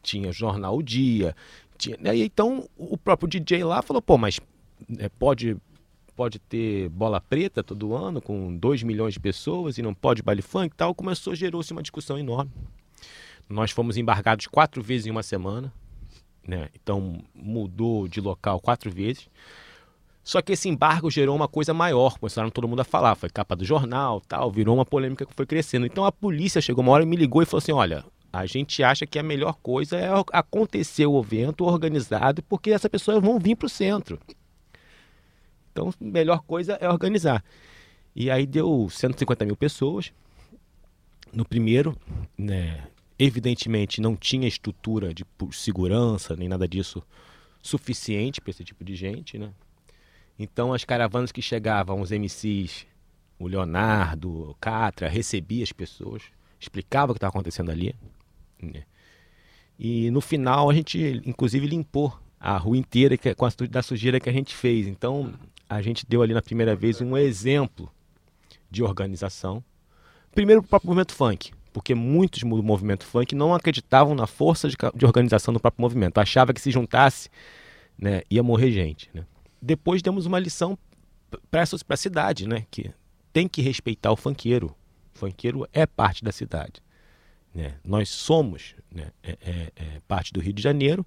Tinha o Jornal O Dia. Tinha, né, e então o próprio DJ lá falou, pô, mas é, pode pode ter bola preta todo ano com 2 milhões de pessoas e não pode baile funk e tal, começou, gerou-se uma discussão enorme. Nós fomos embargados quatro vezes em uma semana, né? então mudou de local quatro vezes. Só que esse embargo gerou uma coisa maior, começaram todo mundo a falar, foi capa do jornal, tal, virou uma polêmica que foi crescendo. Então a polícia chegou uma hora e me ligou e falou assim: olha, a gente acha que a melhor coisa é acontecer o evento organizado, porque essas pessoas vão vir para o centro. Então, a melhor coisa é organizar. E aí deu 150 mil pessoas. No primeiro, né, evidentemente não tinha estrutura de segurança nem nada disso suficiente para esse tipo de gente, né? Então as caravanas que chegavam, os MCs, o Leonardo, o Catra, recebia as pessoas, explicava o que estava acontecendo ali. né? E no final a gente, inclusive, limpou a rua inteira que- com a da sujeira que a gente fez. Então a gente deu ali na primeira vez um exemplo de organização. Primeiro, o próprio movimento funk, porque muitos do movimento funk não acreditavam na força de, de organização do próprio movimento. Achava que se juntasse, né, ia morrer gente. Né? Depois demos uma lição para a cidade, né, que tem que respeitar o funkeiro. O funkeiro é parte da cidade. Né? Nós somos né, é- é- é parte do Rio de Janeiro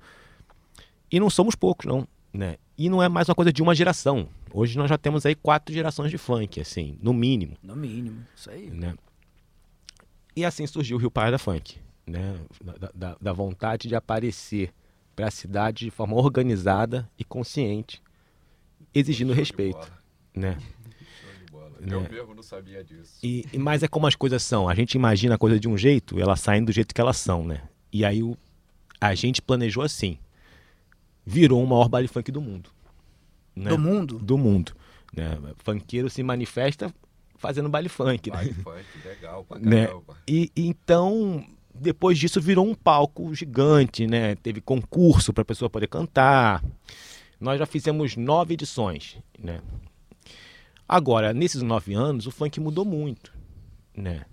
e não somos poucos, não. Né? E não é mais uma coisa de uma geração. Hoje nós já temos aí quatro gerações de funk, assim, no mínimo. No mínimo, isso aí. Né? E assim surgiu o Rio Parada Funk, né? da, da- da vontade de aparecer para a cidade de forma organizada e consciente, exigindo respeito. Né? Eu Né? mesmo não sabia disso. E, e- mas é como as coisas são. A gente imagina a coisa de um jeito, elas saem do jeito que elas são, né? E aí o, a gente planejou assim. Virou o maior baile funk do mundo. né? Do mundo? Do mundo. Né? Funkeiro se manifesta fazendo baile funk. né? Vai, funk, legal pra né? caramba. E e então depois disso virou um palco gigante, né? Teve concurso para a pessoa poder cantar. Nós já fizemos nove edições, né? Agora nesses nove anos o funk mudou muito, né?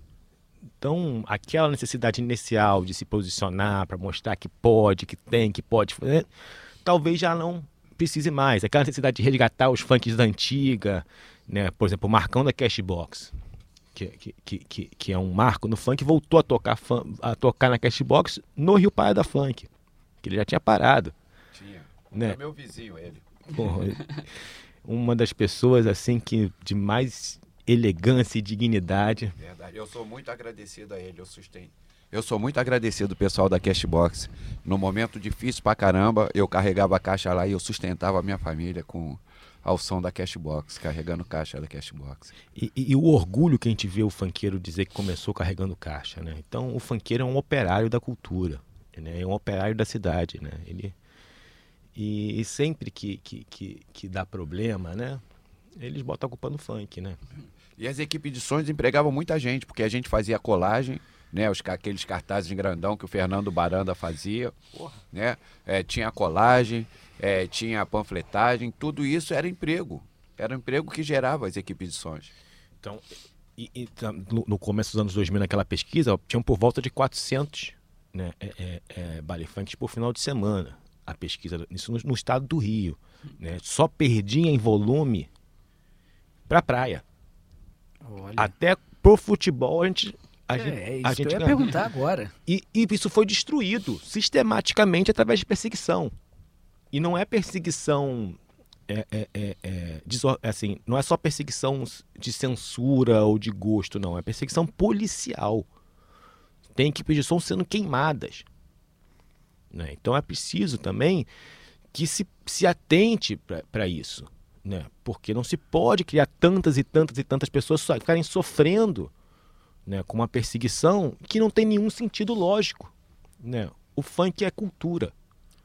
Então aquela necessidade inicial de se posicionar para mostrar que pode, que tem, que pode, né? Talvez já não precise mais. Aquela necessidade de resgatar os funks da antiga, né? Por exemplo, o Marcão da Cashbox que, que, que, que, é um marco no funk, voltou a tocar, fun- a tocar na Cashbox no Rio Parada Funk. Que ele já tinha parado. Tinha. Né? É meu vizinho, ele. Porra, uma das pessoas assim que de mais elegância e dignidade. Verdade. Eu sou muito agradecido a ele, eu sustento. Eu sou muito agradecido, pessoal da Cashbox. No momento difícil pra caramba, eu carregava a caixa lá e eu sustentava a minha família com ao som da Cashbox, carregando caixa da Cashbox. E, e- e o orgulho que a gente vê o funkeiro dizer que começou carregando caixa, né? Então o funkeiro é um operário da cultura, né? É um operário da cidade, né? Ele e, e sempre que, que, que, que dá problema, né? Eles botam a culpa no funk, né? E as equipes de sons empregavam muita gente, porque a gente fazia colagem, né? Os, aqueles cartazes em grandão que o Fernando Baranda fazia. Né? É, tinha colagem, é, tinha panfletagem, tudo isso era emprego. Era um emprego que gerava as equipes de sons. Então, e- e tá, no, no começo dos anos 2000, naquela pesquisa, tinham por volta de 400 né, é, é, é, baile funks por final de semana. A pesquisa, isso no, no estado do Rio. Né? Só perdia em volume pra praia. Olha. Até pro futebol a gente. A gente, é, isso a que gente eu ia perguntar agora. E, e isso foi destruído sistematicamente através de perseguição. E não é perseguição. É, é, é, é, assim, não é só perseguição de censura ou de gosto, não. É perseguição policial. Tem equipes de som sendo queimadas. né? Então é preciso também que se, se atente para isso. Né? Porque não se pode criar tantas e tantas e tantas pessoas so- ficarem sofrendo né, com uma perseguição que não tem nenhum sentido lógico. Né? O funk é cultura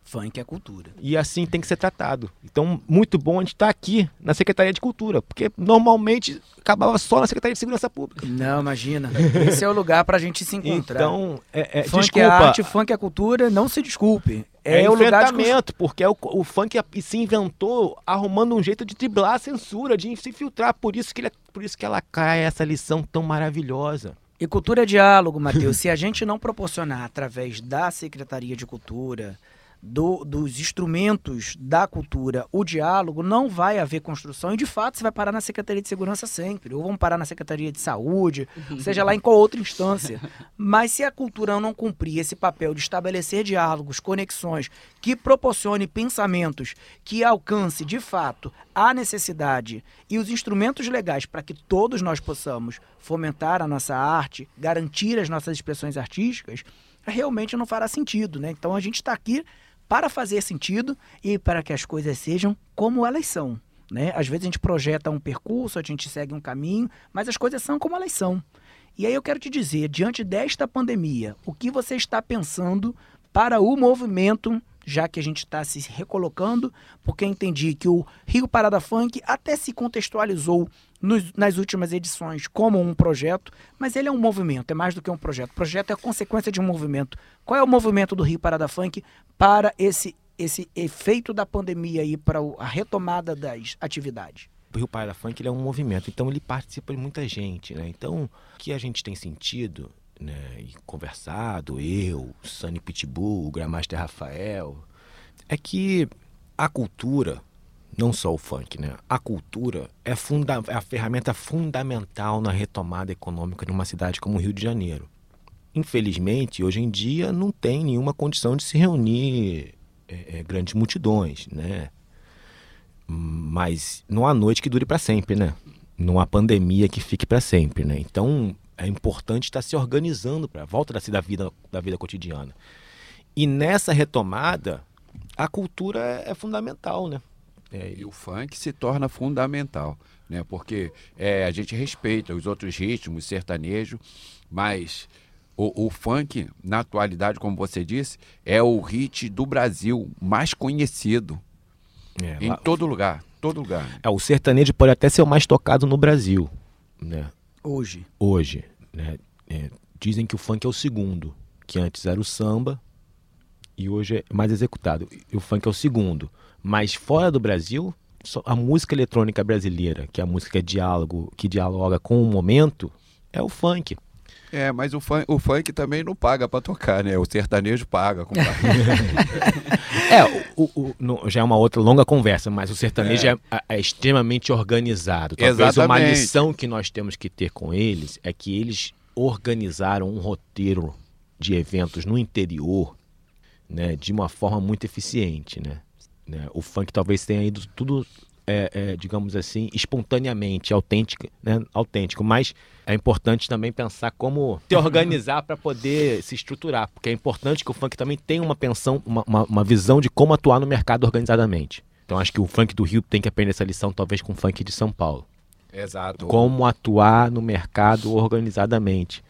Funk é cultura. e assim tem que ser tratado. Então, muito bom a gente estar aqui na Secretaria de Cultura, porque normalmente acabava só na Secretaria de Segurança Pública. Não, imagina. Esse é o lugar pra gente se encontrar. Então, é, é, funk desculpa, é arte, funk é cultura, não se desculpe. é, É, o lugar de enfrentamento, porque é o, o funk se inventou arrumando um jeito de driblar a censura, de se filtrar. Por isso que, ele, é- por isso que ela cai essa lição tão maravilhosa. E cultura é diálogo, Matheus. Se a gente não proporcionar através da Secretaria de Cultura, do- dos instrumentos da cultura, o diálogo, não vai haver construção e de fato você vai parar na Secretaria de Segurança sempre, ou vão parar na Secretaria de Saúde, seja lá em qual outra instância. Mas se a cultura não cumprir esse papel de estabelecer diálogos, conexões, que proporcione pensamentos que alcance de fato a necessidade e os instrumentos legais para que todos nós possamos fomentar a nossa arte, garantir as nossas expressões artísticas, realmente não fará sentido, né? Então a gente está aqui para fazer sentido e para que as coisas sejam como elas são. Né? Às vezes a gente projeta um percurso, a gente segue um caminho, mas as coisas são como elas são. E aí eu quero te dizer, diante desta pandemia, o que você está pensando para o movimento já que a gente está se recolocando, porque entendi que o Rio Parada Funk até se contextualizou nos- nas últimas edições como um projeto, mas ele é um movimento, é mais do que um projeto. O projeto é a consequência de um movimento. Qual é o movimento do Rio Parada Funk para esse, esse efeito da pandemia e para a retomada das atividades? O Rio Parada Funk ele é um movimento, então ele participa de muita gente, né? Então, o que a gente tem sentido, né, e conversado, eu, Sunny Pitbull, Gramaster Rafael, é que a cultura, não só o funk, né? A cultura é, funda é a ferramenta fundamental na retomada econômica de uma cidade como o Rio de Janeiro. Infelizmente, hoje em dia não tem nenhuma condição de se reunir é, é, grandes multidões, né? mas não há noite que dure para sempre, né? Não há pandemia que fique para sempre, né? Então é importante estar se organizando para a volta da, da vida da vida cotidiana. E nessa retomada, a cultura é, é fundamental, né? É, E o funk se torna fundamental, né? Porque é, a gente respeita os outros ritmos, sertanejo, mas o, o funk, na atualidade, como você disse, é o hit do Brasil mais conhecido é, em lá- todo lugar. Todo lugar. é, o sertanejo pode até ser o mais tocado no Brasil, né? Hoje. Hoje, né? É, dizem que o funk é o segundo, que antes era o samba e hoje é mais executado. E o funk é o segundo. Mas fora do Brasil, a música eletrônica brasileira, que é a música que é diálogo, que dialoga com o momento, é o funk. É, mas o funk, o funk também não paga pra tocar, né? O sertanejo paga. É, o, o- no- já é uma outra longa conversa, mas o sertanejo é, é- é extremamente organizado. Talvez uma Exatamente. lição que nós temos que ter com eles é que eles organizaram um roteiro de eventos no interior né, de uma forma muito eficiente. Né? Né, O funk talvez tenha ido tudo, é, é, digamos assim, espontaneamente, autêntico, né, autêntico, mas é importante também pensar como se organizar para poder se estruturar, porque é importante que o funk também tenha uma pensão, uma, uma, uma visão de como atuar no mercado organizadamente. Então acho que o funk do Rio tem que aprender essa lição talvez com o funk de São Paulo. Exato. Como atuar no mercado organizadamente,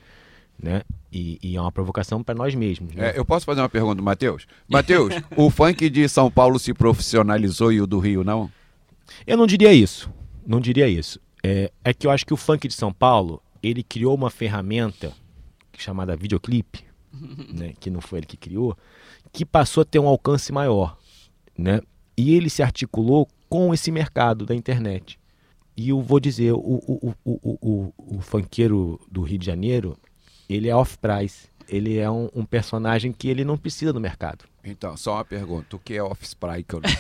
né? E, e é uma provocação para nós mesmos. Né? É, eu posso fazer uma pergunta, Matheus? Matheus, o funk de São Paulo se profissionalizou e o do Rio não? Eu não diria isso. Não diria isso. É, é que eu acho que o funk de São Paulo, ele criou uma ferramenta chamada videoclipe, né, que não foi ele que criou, que passou a ter um alcance maior, né? E ele se articulou com esse mercado da internet. E eu vou dizer, o, o, o, o, o, o funkeiro do Rio de Janeiro, ele é off-price. Ele é um, um personagem que ele não precisa do mercado. Então, só uma pergunta. O que é off-spray que eu não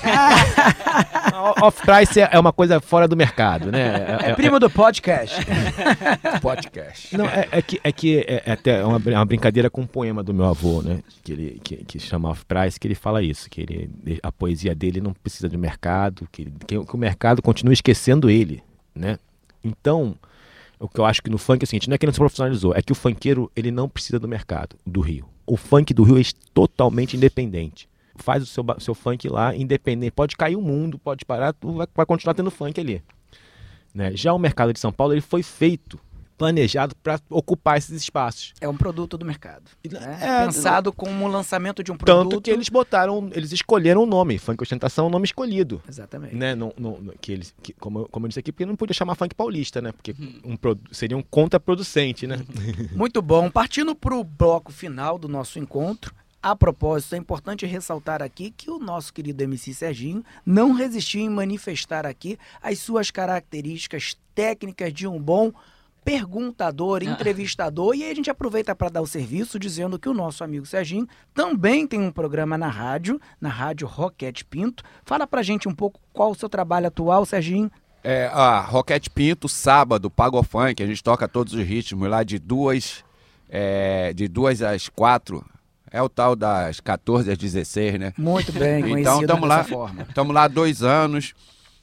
O- Off-price é é uma coisa fora do mercado, né? É primo do podcast. podcast? Não, é, é que, é, que é, é até uma, uma brincadeira com um poema do meu avô, né? Que ele que, que chama Off Price, que ele fala isso, que ele, a poesia dele não precisa de mercado, que, ele- que, que o mercado continua esquecendo ele, né? Então, o que eu acho que no funk é o seguinte, não é que ele não se profissionalizou, é que o funkeiro ele não precisa do mercado do Rio. O funk do Rio é totalmente independente. Faz o seu, seu funk lá, independente. Pode cair o mundo, pode parar, tu vai, vai continuar tendo funk ali. Né? Já o mercado de São Paulo ele foi feito, planejado para ocupar esses espaços. É um produto do mercado. né? É, Pensado como o lançamento de um produto. Tanto que eles botaram, eles escolheram o nome. Funk Ostentação é o nome escolhido. Exatamente. Né? Não, não- não- que eles, que- como, eu- como eu disse aqui, porque não podia chamar funk paulista, né? Porque um, produ- seria um contraproducente, né? Muito bom. Partindo para o bloco final do nosso encontro, a propósito, é importante ressaltar aqui que o nosso querido MC Serginho não resistiu em manifestar aqui as suas características técnicas de um bom perguntador, entrevistador, e aí a gente aproveita para dar o serviço dizendo que o nosso amigo Serginho também tem um programa na rádio, na rádio Roquete Pinto. Fala pra gente um pouco qual o seu trabalho atual, Serginho. É, a Roquete Pinto, sábado, Pago Funk, a gente toca todos os ritmos lá de duas, é, de duas às quatro. É o tal das 14 às 16, né? Muito bem, Então, tamo dessa lá, estamos lá há dois anos,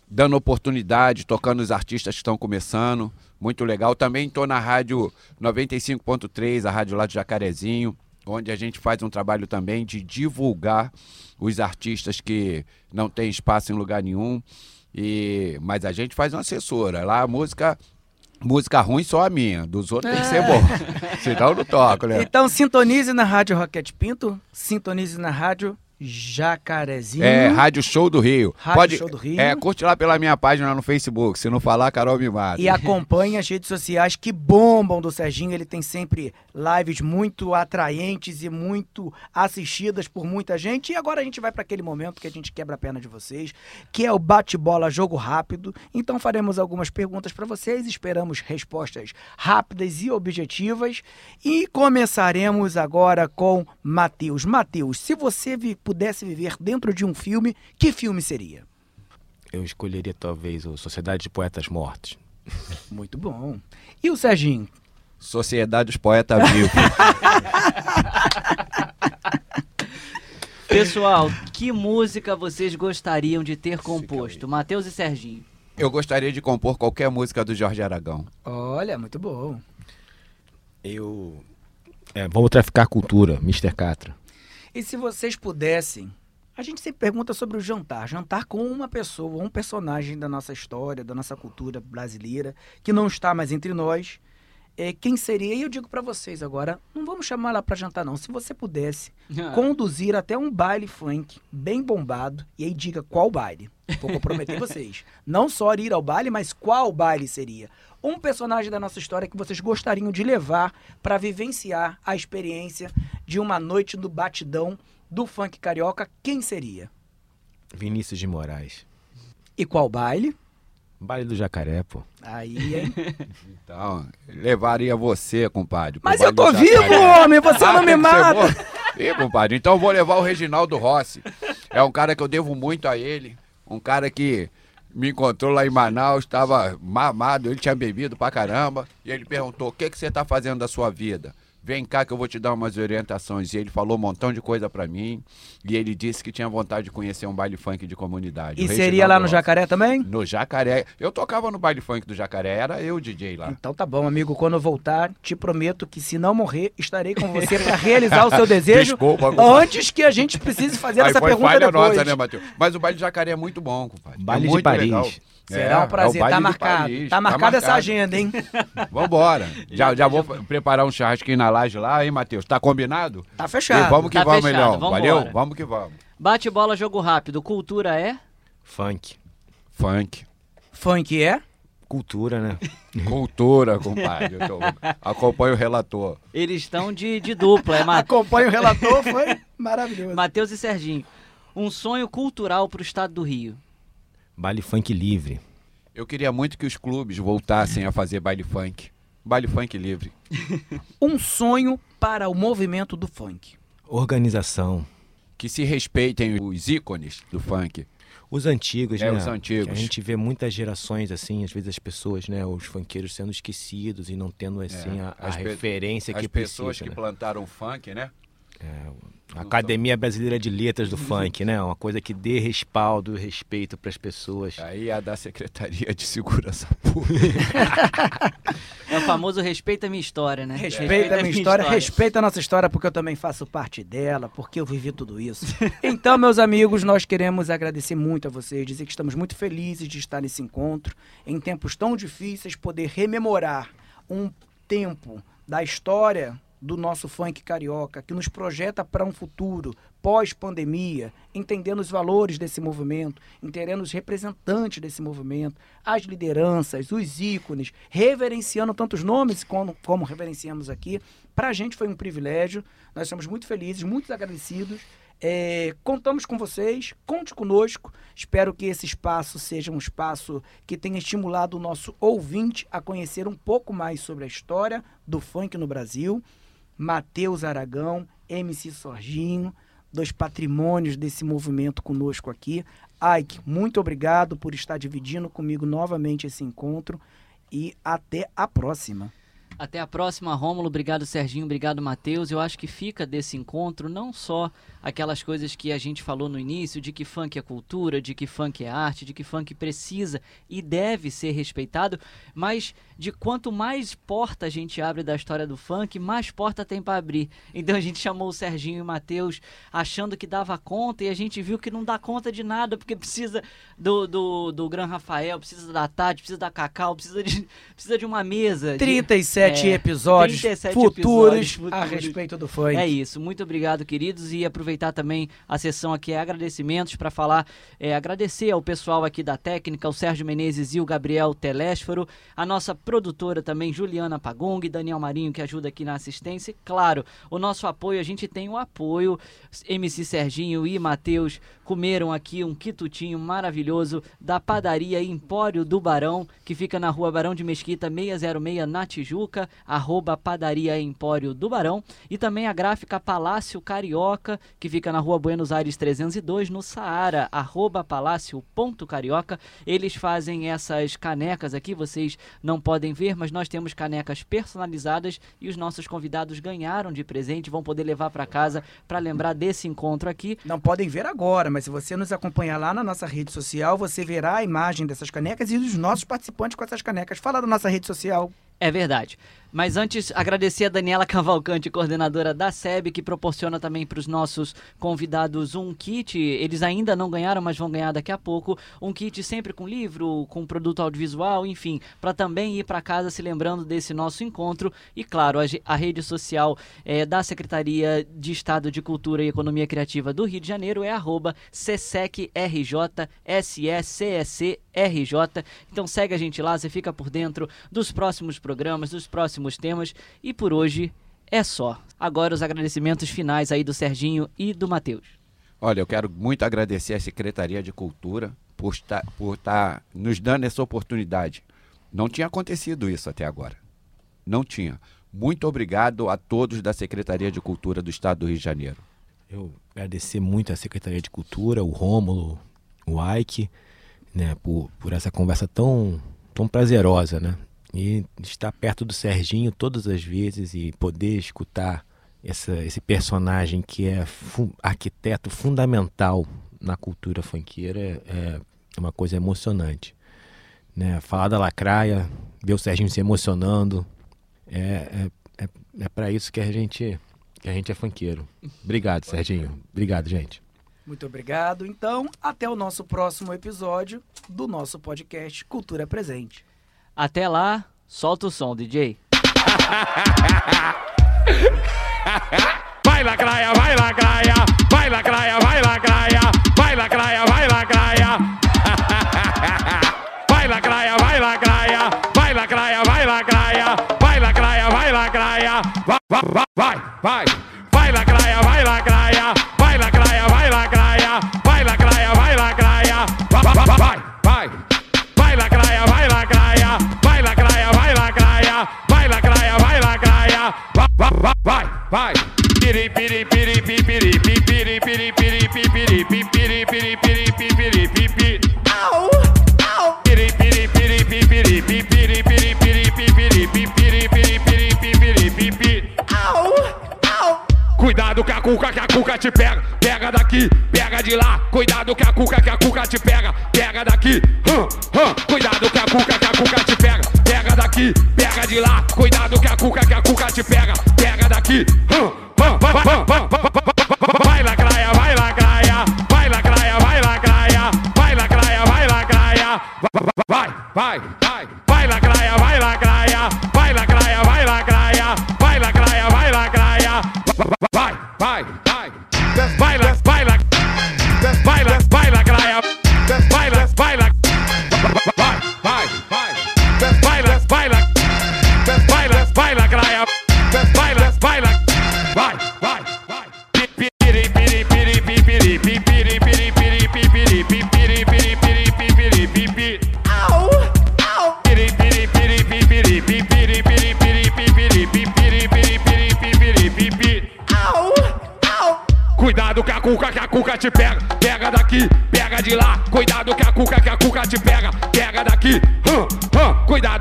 dando oportunidade, tocando os artistas que estão começando. Muito legal. Também estou na rádio 95.3, a rádio lá de Jacarezinho, onde a gente faz um trabalho também de divulgar os artistas que não têm espaço em lugar nenhum. E, mas a gente faz uma assessora. Lá a música. Música ruim só a minha, dos outros tem que ser bom. Senão eu não toco, né? Então sintonize na Rádio Roquete Pinto, sintonize na Rádio Jacarezinho. É, Rádio Show do Rio. Rádio Pode, Show do Rio. É, curte lá pela minha página no Facebook. Se não falar, Carol me mata. E acompanhe as redes sociais que bombam do Serginho. Ele tem sempre lives muito atraentes e muito assistidas por muita gente. E agora a gente vai para aquele momento que a gente quebra a perna de vocês, que é o bate-bola jogo rápido. Então faremos algumas perguntas para vocês, esperamos respostas rápidas e objetivas. E começaremos agora com Matheus. Matheus, se você vi- pudesse viver dentro de um filme, que filme seria? Eu escolheria talvez o Sociedade de Poetas Mortos. Muito bom. E o Serginho? Sociedade dos Poetas Vivos. Pessoal, que música vocês gostariam de ter composto? Matheus e Serginho. Eu gostaria de compor qualquer música do Jorge Aragão. Olha, muito bom. Eu. É, vamos traficar cultura, Mr. Catra. E se vocês pudessem, a gente sempre pergunta sobre o jantar, jantar com uma pessoa, um personagem da nossa história, da nossa cultura brasileira, que não está mais entre nós, é, quem seria? E eu digo pra vocês agora, não vamos chamar lá pra jantar não. Se você pudesse conduzir até um baile funk bem bombado, e aí diga qual baile. Vou comprometer vocês. Não só ir ao baile, mas qual baile seria? Um personagem da nossa história que vocês gostariam de levar pra vivenciar a experiência de uma noite do batidão do funk carioca, quem seria? Vinícius de Moraes. E qual baile? Baile do Jacaré, pô. Aí, hein? Então, levaria você, compadre. Mas baile eu tô vivo, homem! Você Ah, não me mata! Ih, compadre, então eu vou levar o Reginaldo Rossi. É um cara que eu devo muito a ele. Um cara que me encontrou lá em Manaus, estava mamado, ele tinha bebido pra caramba. E ele perguntou: o que, que você tá fazendo da sua vida? Vem cá que eu vou te dar umas orientações. E ele falou um montão de coisa pra mim. E ele disse que tinha vontade de conhecer um baile funk de comunidade. E seria lá no. Jacaré também? No Jacaré. Eu tocava no baile funk do Jacaré, era eu o DJ lá. Então tá bom, amigo. Quando eu voltar, te prometo que se não morrer, estarei com você pra realizar o seu desejo Desculpa, antes que a gente precise fazer Aí essa pergunta depois. nossa, né, Matheus? Mas o baile de Jacaré é muito bom, compadre. Baile é de muito Paris. legal. Será um É, prazer. é o tá marcado. Paris. Tá marcada essa marcado. agenda, hein? Vambora. Já, já vou preparar um churrasquinho na laje lá, hein, Matheus? Tá combinado? Tá E fechado. vamos que Tá vamos, fechado, vambora. Valeu? Vamos que vamos. Bate bola, jogo rápido. Cultura é? Funk. Funk. Funk é? Cultura, né? Cultura, compadre. Eu tô- Acompanha o relator. Eles estão de, de dupla. É Ma Acompanha o relator, foi maravilhoso. Matheus e Serginho. Um sonho cultural pro estado do Rio. Baile funk livre. Eu queria muito que os clubes voltassem a fazer baile funk. Baile funk livre. Um sonho para o movimento do funk. Organização. Que se respeitem os ícones do funk. Os antigos, É, né? os antigos. Que A gente vê muitas gerações, assim, às vezes as pessoas, né? Os funkeiros sendo esquecidos e não tendo, assim, a, a É, As pe- referência As que pessoas precisa. que né? plantaram funk, né? A Academia Brasileira de Letras do Funk, né? Uma coisa que dê respaldo e respeito para as pessoas. Aí a da Secretaria de Segurança Pública. É o famoso respeita a minha história, né? Respeita a minha história, respeita a nossa história, porque eu também faço parte dela, porque eu vivi tudo isso. Então, meus amigos, nós queremos agradecer muito a vocês, dizer que estamos muito felizes de estar nesse encontro, em tempos tão difíceis, poder rememorar um tempo da história do nosso funk carioca, que nos projeta para um futuro pós-pandemia, entendendo os valores desse movimento, entendendo os representantes desse movimento, as lideranças, os ícones, reverenciando tantos nomes como, como reverenciamos aqui. Para a gente foi um privilégio, nós somos muito felizes, muito agradecidos. É, contamos com vocês, conte conosco. Espero que esse espaço seja um espaço que tenha estimulado o nosso ouvinte a conhecer um pouco mais sobre a história do funk no Brasil. Matheus Aragão, MC Sorginho, dois patrimônios desse movimento conosco aqui. Ike, muito obrigado por estar dividindo comigo novamente esse encontro e até a próxima. Até a próxima, Rômulo. Obrigado, Serginho. Obrigado, Matheus. Eu acho que fica desse encontro não só aquelas coisas que a gente falou no início, de que funk é cultura, de que funk é arte, de que funk precisa e deve ser respeitado, mas de quanto mais porta a gente abre da história do funk, mais porta tem para abrir. Então a gente chamou o Serginho e o Matheus achando que dava conta e a gente viu que não dá conta de nada, porque precisa do, do, do Gran Rafael, precisa da Tati, precisa da Cacau, precisa de, precisa de uma mesa. de- 37 37 É, episódios 37 futuros episódios a respeito do funk. É isso, muito obrigado, queridos. E aproveitar também a sessão aqui é agradecimentos para falar, é, agradecer ao pessoal aqui da técnica, o Sérgio Menezes e o Gabriel Telésforo, a nossa produtora também, Juliana Pagong, Daniel Marinho, que ajuda aqui na assistência. E, claro, o nosso apoio, a gente tem o apoio. MC Serginho e Matheus comeram aqui um quitutinho maravilhoso da padaria Empório do Barão, que fica na rua Barão de Mesquita 606 na Tijuca, arroba padaria Empório do Barão, e também a gráfica Palácio Carioca, que fica na rua Buenos Aires 302, no Saara, arroba palácio.carioca. Eles fazem essas canecas aqui, vocês não podem ver, mas nós temos canecas personalizadas e os nossos convidados ganharam de presente, vão poder levar para casa para lembrar desse encontro aqui. Não podem ver agora, mas se você nos acompanhar lá na nossa rede social, você verá a imagem dessas canecas e dos nossos participantes com essas canecas. Fala da nossa rede social. É verdade. Mas antes, agradecer a Daniela Cavalcante, coordenadora da SEB, que proporciona também para os nossos convidados um kit. Eles ainda não ganharam, mas vão ganhar daqui a pouco. Um kit sempre com livro, com produto audiovisual, enfim, para também ir para casa se lembrando desse nosso encontro. E claro, a, a rede social eh, da Secretaria de Estado de Cultura e Economia Criativa do Rio de Janeiro é arroba SECSCRJ. Então segue a gente lá, você fica por dentro dos próximos programas, dos próximos temas. E por hoje é só. Agora os agradecimentos finais aí do Serginho e do Matheus. Olha, eu quero muito agradecer à Secretaria de Cultura por estar, por estar nos dando essa oportunidade. Não tinha acontecido isso até agora. Não tinha. Muito obrigado a todos da Secretaria de Cultura do Estado do Rio de Janeiro. Eu agradecer muito à Secretaria de Cultura, o Rômulo, o Ike, né, por, por essa conversa tão, tão prazerosa, né? E estar perto do Serginho todas as vezes e poder escutar essa, esse personagem que é fu- arquiteto fundamental na cultura funkeira é, é uma coisa emocionante. Né? Falar da lacraia, ver o Serginho se emocionando, é, é, é, é para isso que a gente que a gente é funkeiro. Obrigado, Serginho. Obrigado, gente. Muito obrigado. Então, até o nosso próximo episódio do nosso podcast Cultura Presente. Até lá, solta o som, DJ. Vai lacraia, vai lacraia, vai lacraia, vai lacraia, vai lacraia, vai lacraia. Vai lacraia, vai lacraia, vai lacraia, vai lacraia, vai lacraia, vai lacraia. Vai, vai, vai, vai. Cuidado que a cuca, que a cuca te pega, pega daqui, pega de lá. Cuidado que a cuca, que a cuca te pega, pega daqui. Hum, hum. Cuidado que a cuca, que a cuca te pega, pega daqui, pega de lá. Cuidado que a cuca, que a cuca te pega, pega daqui. Hum, vai, vai, vai, vai.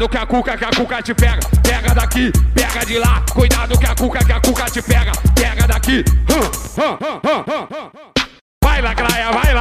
Cuidado que a cuca, que a cuca te pega, pega daqui, pega de lá. Cuidado que a cuca, que a cuca te pega, pega daqui. Hum, hum, hum. Vai lacraia, vai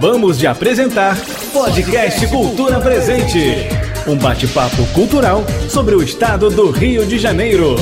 Acabamos de apresentar Podcast Cultura Presente. Um bate-papo cultural sobre o estado do Rio de Janeiro.